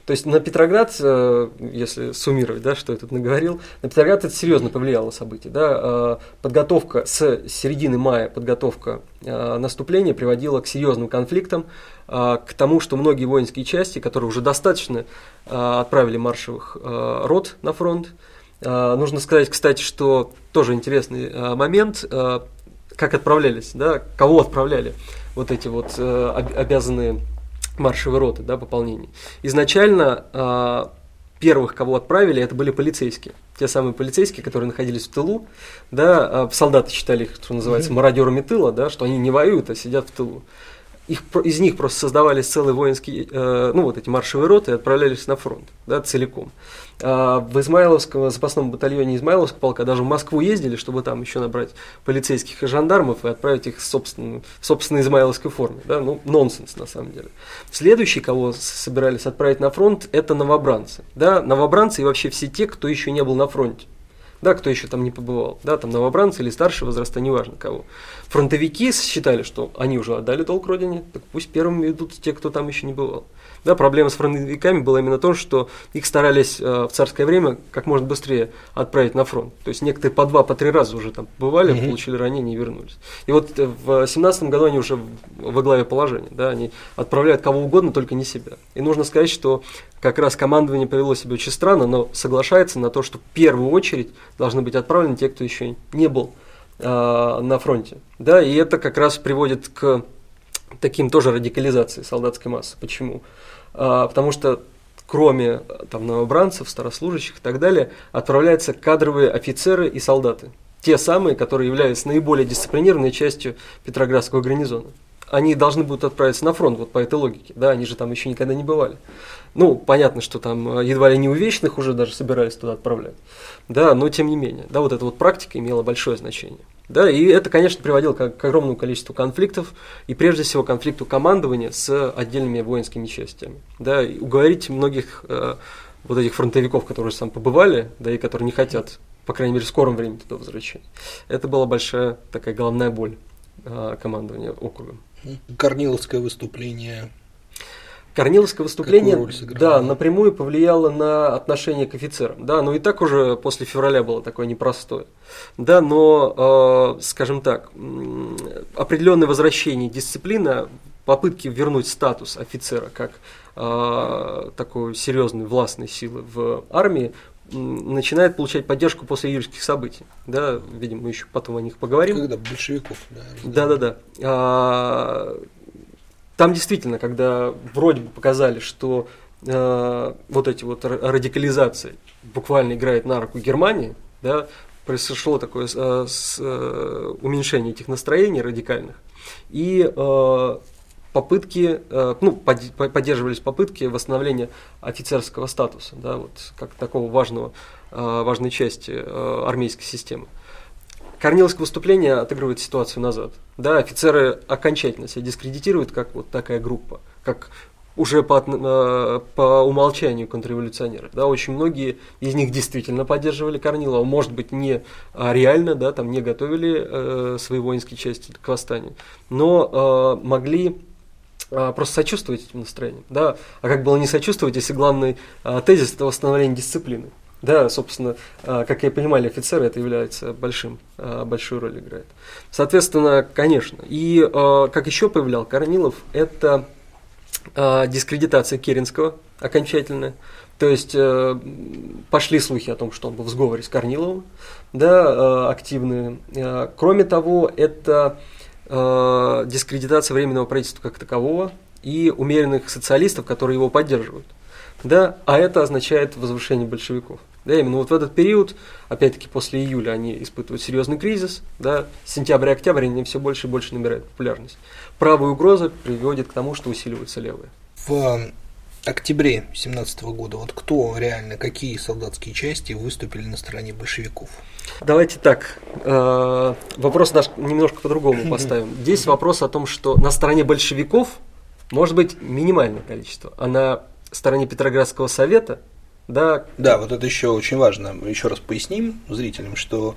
То есть на Петроград, э, если суммировать, да, что я тут наговорил, на Петроград это серьезно повлияло событие. Да, э, подготовка с середины мая, подготовка э, наступления приводила к серьезным конфликтам, к тому, что многие воинские части, которые уже достаточно отправили маршевых рот на фронт, нужно сказать, кстати, что тоже интересный момент, как отправлялись, да, кого отправляли вот эти вот обязанные маршевой роты, да, пополнений. Изначально э, первых, кого отправили, это были полицейские. Те самые полицейские, которые находились в тылу, да, э, солдаты считали их, что называется, мародерами тыла, да, что они не воюют, а сидят в тылу их, из них просто создавались целые воинские, э, ну вот эти маршевые роты и отправлялись на фронт, да, целиком. А в Измайловском запасном батальоне Измайловского полка даже в Москву ездили, чтобы там еще набрать полицейских и жандармов и отправить их в собственной, в собственной измайловской форме. Да? Ну, нонсенс на самом деле. Следующий, кого собирались отправить на фронт, это новобранцы. Да? Новобранцы и вообще все те, кто еще не был на фронте да, кто еще там не побывал, да, там новобранцы или старшего возраста, неважно кого. Фронтовики считали, что они уже отдали долг родине, так пусть первыми идут те, кто там еще не бывал. Да, проблема с фронтовиками была именно то, что их старались э, в царское время как можно быстрее отправить на фронт. То есть некоторые по два, по три раза уже там бывали, mm-hmm. получили ранения и вернулись. И вот э, в семнадцатом году они уже во главе положения, да, они отправляют кого угодно, только не себя. И нужно сказать, что как раз командование повело себя очень странно, но соглашается на то, что в первую очередь должны быть отправлены те, кто еще не был э, на фронте. Да, и это как раз приводит к таким тоже радикализации солдатской массы. Почему? А, потому что кроме там, новобранцев, старослужащих и так далее, отправляются кадровые офицеры и солдаты. те самые, которые являются наиболее дисциплинированной частью Петроградского гарнизона. Они должны будут отправиться на фронт, вот по этой логике, да, они же там еще никогда не бывали. Ну, понятно, что там э, едва ли не увечных уже даже собирались туда отправлять, да, но тем не менее, да, вот эта вот практика имела большое значение. Да, и это, конечно, приводило к, к огромному количеству конфликтов, и прежде всего конфликту командования с отдельными воинскими частями. Да, и уговорить многих э, вот этих фронтовиков, которые сам побывали, да, и которые не хотят, по крайней мере, в скором времени туда возвращения. Это была большая такая головная боль э, командования округом. Корниловское выступление Корниловское выступление, да, напрямую повлияло на отношение к офицерам. Да, но и так уже после февраля было такое непростое. Да, но, э, скажем так, определенное возвращение дисциплина, попытки вернуть статус офицера как э, такой серьезной властной силы в армии начинает получать поддержку после июльских событий. Да, видимо, мы еще потом о них поговорим. Когда большевиков, да. Да, да, да. А, там действительно, когда вроде бы показали, что э, вот эти вот радикализации буквально играет на руку Германии, да, произошло такое э, с, э, уменьшение этих настроений радикальных, и э, попытки, э, ну, под, поддерживались попытки восстановления офицерского статуса, да, вот как такого важного, э, важной части э, армейской системы. Корниловское выступление отыгрывает ситуацию назад. Да, офицеры окончательно себя дискредитируют как вот такая группа, как уже по, э, по умолчанию контрреволюционеры. Да, очень многие из них действительно поддерживали Корнилова, может быть, не а реально, да, там не готовили э, свои воинские части к восстанию, но э, могли э, просто сочувствовать этим настроениям. Да? А как было не сочувствовать, если главный э, тезис – это восстановление дисциплины? Да, собственно, а, как я понимали, офицеры это является большим, а, большую роль играет. Соответственно, конечно. И а, как еще повлиял Корнилов, это дискредитация Керенского окончательная. То есть пошли слухи о том, что он был в сговоре с Корниловым, да, активные. Кроме того, это дискредитация Временного правительства как такового и умеренных социалистов, которые его поддерживают. Да, а это означает возвышение большевиков. Да, именно вот в этот период, опять-таки после июля, они испытывают серьезный кризис, да, сентябрь-октябрь они все больше и больше набирают популярность. Правая угроза приводит к тому, что усиливаются левые. В октябре 17 года вот кто реально, какие солдатские части выступили на стороне большевиков? Давайте так, э, вопрос наш немножко по-другому [laughs] поставим. Здесь вопрос о том, что на стороне большевиков может быть минимальное количество, а на стороне Петроградского совета – да. Да, вот это еще очень важно. Еще раз поясним зрителям, что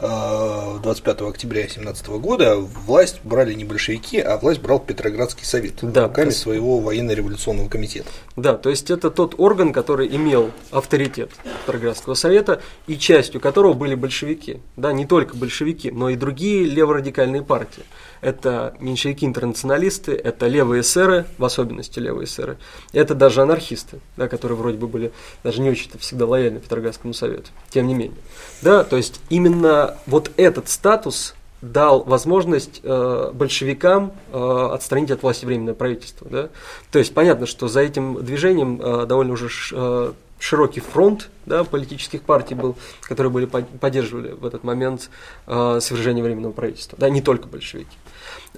25 э, октября 2017 года власть брали не большевики, а власть брал Петроградский совет да, руками есть... своего военно-революционного комитета. Да, то есть это тот орган, который имел авторитет Петроградского совета и частью которого были большевики. Да, не только большевики, но и другие леворадикальные партии. Это меньшевики-интернационалисты, это левые эсеры, в особенности левые эсеры, это даже анархисты, да, которые вроде бы были даже не очень-то всегда лояльны Петроградскому совету, тем не менее. Да, то есть именно вот этот статус дал возможность э, большевикам э, отстранить от власти временное правительство. Да? То есть понятно, что за этим движением э, довольно уже э, широкий фронт да, политических партий был, которые были поддерживали в этот момент э, свержение временного правительства. Да, не только большевики.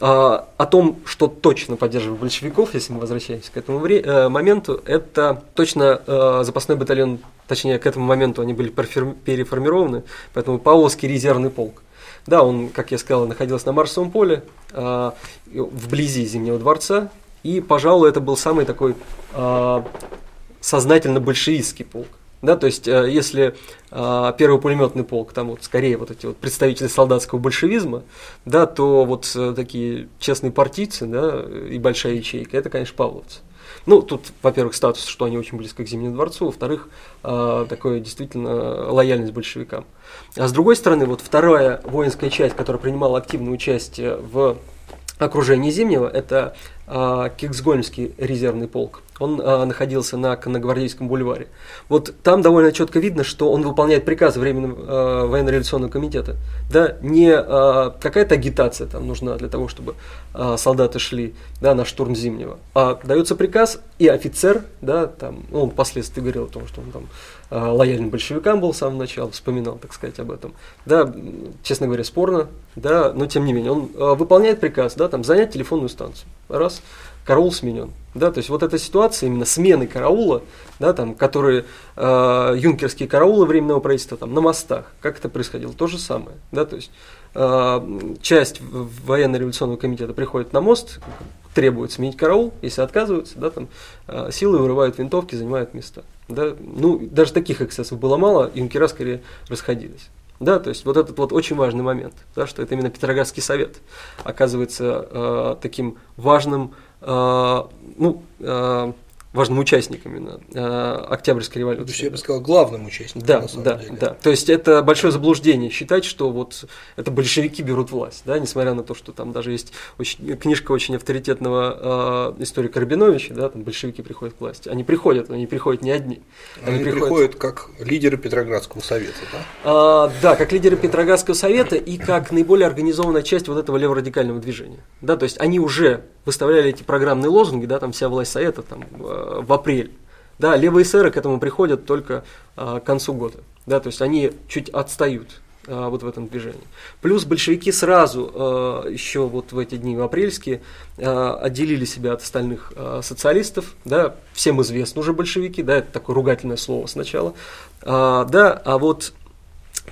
А, о том, что точно поддерживает большевиков, если мы возвращаемся к этому вре- э, моменту, это точно э, запасной батальон, точнее, к этому моменту они были переформированы, поэтому Павловский резервный полк. Да, он, как я сказал, находился на Марсовом поле, э, вблизи Зимнего дворца, и, пожалуй, это был самый такой э, сознательно большевистский полк. Да, то есть, э, если э, первый пулеметный полк, там вот скорее вот эти вот представители солдатского большевизма, да, то вот э, такие честные партийцы, да, и большая ячейка, это, конечно, павловцы. Ну, тут, во-первых, статус, что они очень близко к Зимнему дворцу, во-вторых, э, такое действительно лояльность большевикам. А с другой стороны, вот вторая воинская часть, которая принимала активное участие в окружении Зимнего, это а, Киксгольмский резервный полк. Он а, находился на Конногвардейском бульваре. Вот там довольно четко видно, что он выполняет приказы Временного а, военно-революционного комитета. Да, не а, какая-то агитация там нужна для того, чтобы а, солдаты шли да, на штурм Зимнего, а дается приказ, и офицер, да, там, ну, он впоследствии говорил о том, что он там а, лояльным большевикам был с самого начала, вспоминал, так сказать, об этом. Да, честно говоря, спорно, да, но тем не менее, он а, выполняет приказ, да, там, занять телефонную станцию. Раз караул сменен. Да, то есть вот эта ситуация именно смены караула, да, там, которые э, юнкерские караулы временного правительства там, на мостах, как это происходило, то же самое. Да, то есть э, часть военно-революционного комитета приходит на мост, требует сменить караул, если отказываются, да, там, э, силы вырывают винтовки, занимают места. Да, ну, даже таких эксцессов было мало, юнкера скорее расходились. Да, то есть вот этот вот очень важный момент, да, что это именно Петроградский совет оказывается э, таким важным ну, а, важным участником именно э, Октябрьской революции. То есть я бы сказал главным участником. Да, да, деле. да. То есть это большое заблуждение считать, что вот это большевики берут власть, да, несмотря на то, что там даже есть очень, книжка очень авторитетного э, историка Рабиновича, да, там большевики приходят к власти. Они приходят, они приходят не одни. Они, они приходят... приходят как лидеры Петроградского совета, да? А, да, как лидеры Петроградского совета и как наиболее организованная часть вот этого леворадикального движения. Да, то есть они уже выставляли эти программные лозунги, да, там вся власть совета там э, в апрель. Да, левые эсеры к этому приходят только а, к концу года. Да, то есть они чуть отстают а, вот в этом движении. Плюс большевики сразу еще вот в эти дни в апрельские отделили себя от остальных социалистов. Да, всем известны уже большевики, да, это такое ругательное слово сначала. Да, а вот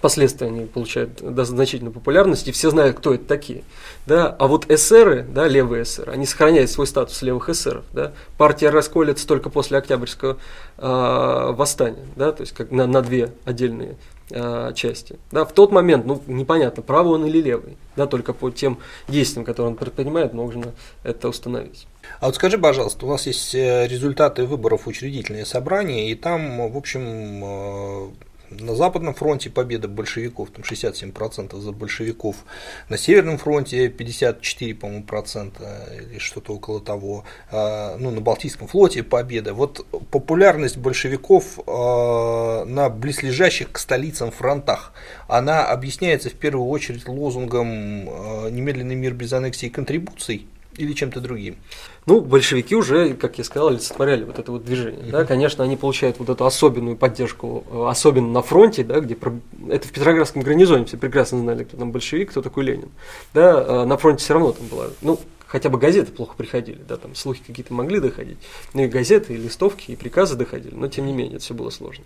Впоследствии они получают значительную популярность, и все знают, кто это такие. Да? А вот эсеры, да, левые эсеры, они сохраняют свой статус левых эсеров. Да? Партия расколется только после Октябрьского э, восстания, да? то есть как на, на две отдельные э, части. Да? В тот момент, ну, непонятно, правый он или левый, да? только по тем действиям, которые он предпринимает, можно это установить. А вот скажи, пожалуйста, у нас есть э, результаты выборов учредительные собрания, и там, в общем, э, на Западном фронте победа большевиков, там 67% за большевиков, на Северном фронте 54, по-моему, процента или что-то около того, а, ну, на Балтийском флоте победа. Вот популярность большевиков а, на близлежащих к столицам фронтах, она объясняется в первую очередь лозунгом а, «немедленный мир без аннексии и контрибуций», или чем-то другим? Ну, большевики уже, как я сказал, олицетворяли вот это вот движение. Да, конечно, они получают вот эту особенную поддержку, э, особенно на фронте, да, где это в Петроградском гарнизоне все прекрасно знали, кто там большевик, кто такой Ленин. Да, э, на фронте все равно там была, ну, хотя бы газеты плохо приходили, да, там слухи какие-то могли доходить, ну и газеты, и листовки, и приказы доходили, но тем не менее это все было сложно.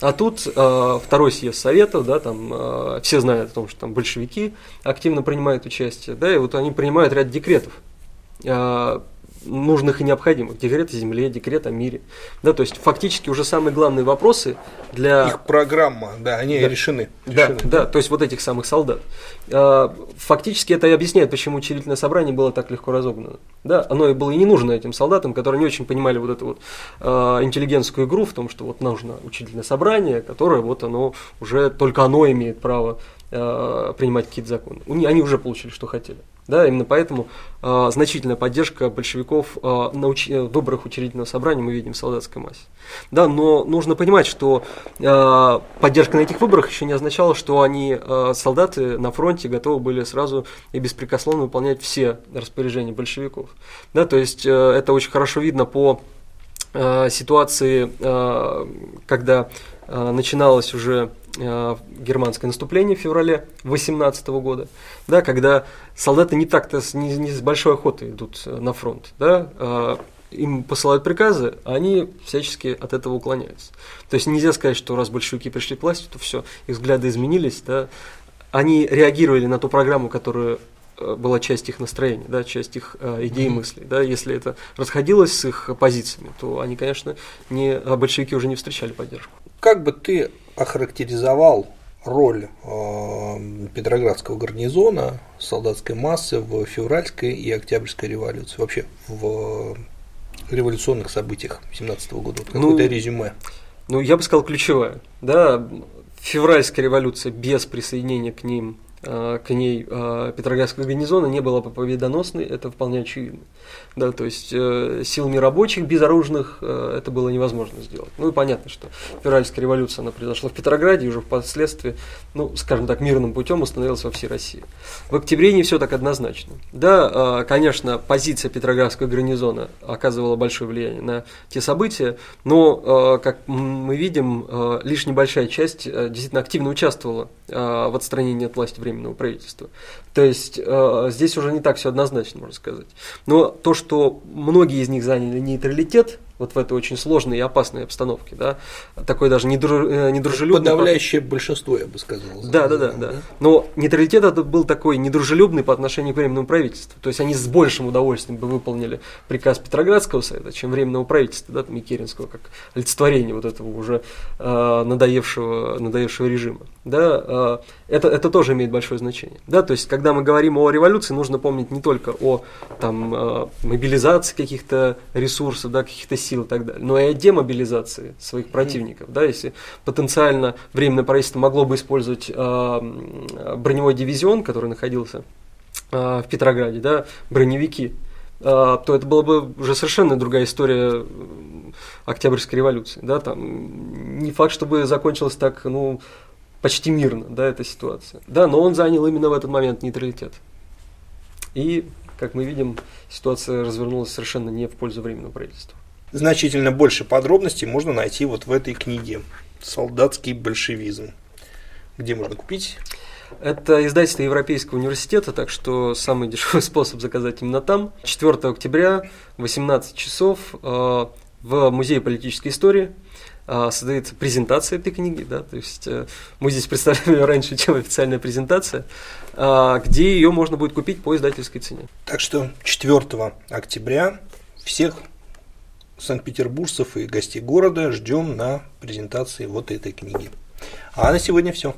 А тут э, второй съезд Советов, да, там э, все знают о том, что там большевики активно принимают участие, да, и вот они принимают ряд декретов, Э, нужных и необходимых. Декрет о земле, декрет о мире. Да, то есть фактически уже самые главные вопросы для... Их программа, да, они да. решены. Да, решены. да, то есть вот этих самых солдат. Э, фактически это и объясняет, почему учредительное собрание было так легко разогнано. Да, оно и было и не нужно этим солдатам, которые не очень понимали вот эту вот э, интеллигентскую игру в том, что вот нужно учредительное собрание, которое вот оно уже, только оно имеет право принимать какие-то законы. Они уже получили, что хотели. Да, именно поэтому э, значительная поддержка большевиков э, на уч... Э, выборах учредительного собрания мы видим в солдатской массе. Да, но нужно понимать, что э, поддержка на этих выборах еще не означала, что они, э, солдаты на фронте, готовы были сразу и беспрекословно выполнять все распоряжения большевиков. Да, то есть э, это очень хорошо видно по ситуации, когда начиналось уже Э, германское наступление в феврале 18 года, да, когда солдаты не так-то не, не с большой охотой идут э, на фронт, да, а им посылают приказы, а они всячески от этого уклоняются. То есть нельзя сказать, что раз большевики пришли к власти, то все, их взгляды изменились, да, они реагировали на ту программу, которую э, была часть их настроения, да, часть их э, идей и мыслей. Да, если это расходилось с их позициями, то они, конечно, не, а большевики уже не встречали поддержку. Как бы ты охарактеризовал роль э, Петроградского гарнизона, солдатской массы в февральской и октябрьской революции, вообще в революционных событиях 17 года? Вот какое-то ну, резюме. Ну, я бы сказал, ключевая. Да, февральская революция без присоединения к ним к ней Петроградского гарнизона не была победоносной, это вполне очевидно. Да, то есть силами рабочих безоружных это было невозможно сделать. Ну и понятно, что февральская революция она произошла в Петрограде и уже впоследствии, ну, скажем так, мирным путем установилась во всей России. В октябре не все так однозначно. Да, конечно, позиция Петроградского гарнизона оказывала большое влияние на те события, но, как мы видим, лишь небольшая часть действительно активно участвовала в отстранении от власти Временного правительства. То есть здесь уже не так все однозначно, можно сказать. Но то, что многие из них заняли нейтралитет, вот в этой очень сложной и опасной обстановке, да, такой даже недруж... Э, недружелюбный... Подавляющее большинство, я бы сказал. Да, да, да, да, да. Но нейтралитет это был такой недружелюбный по отношению к Временному правительству. То есть они с большим удовольствием бы выполнили приказ Петроградского совета, чем Временного правительства, да, Микеринского, как олицетворение вот этого уже э, надоевшего, надоевшего режима. Да, э, это, это тоже имеет большое значение. Да, то есть, когда мы говорим о революции, нужно помнить не только о там, э, мобилизации каких-то ресурсов, да, каких-то сил и так далее, но и о демобилизации своих противников. Да, если потенциально Временное правительство могло бы использовать э, броневой дивизион, который находился э, в Петрограде, да, броневики, э, то это была бы уже совершенно другая история Октябрьской революции. Да, там, не факт, чтобы закончилось так, ну, почти мирно, да, эта ситуация. Да, но он занял именно в этот момент нейтралитет. И, как мы видим, ситуация развернулась совершенно не в пользу временного правительства. Значительно больше подробностей можно найти вот в этой книге «Солдатский большевизм». Где можно купить? Это издательство Европейского университета, так что самый [laughs] дешевый способ заказать именно там. 4 октября, 18 часов, э, в Музее политической истории э, создается презентация этой книги, да, то есть э, мы здесь представляем ее [laughs] раньше, чем официальная презентация, где ее можно будет купить по издательской цене. Так что 4 октября всех санкт-петербуржцев и гостей города ждем на презентации вот этой книги. А на сегодня все.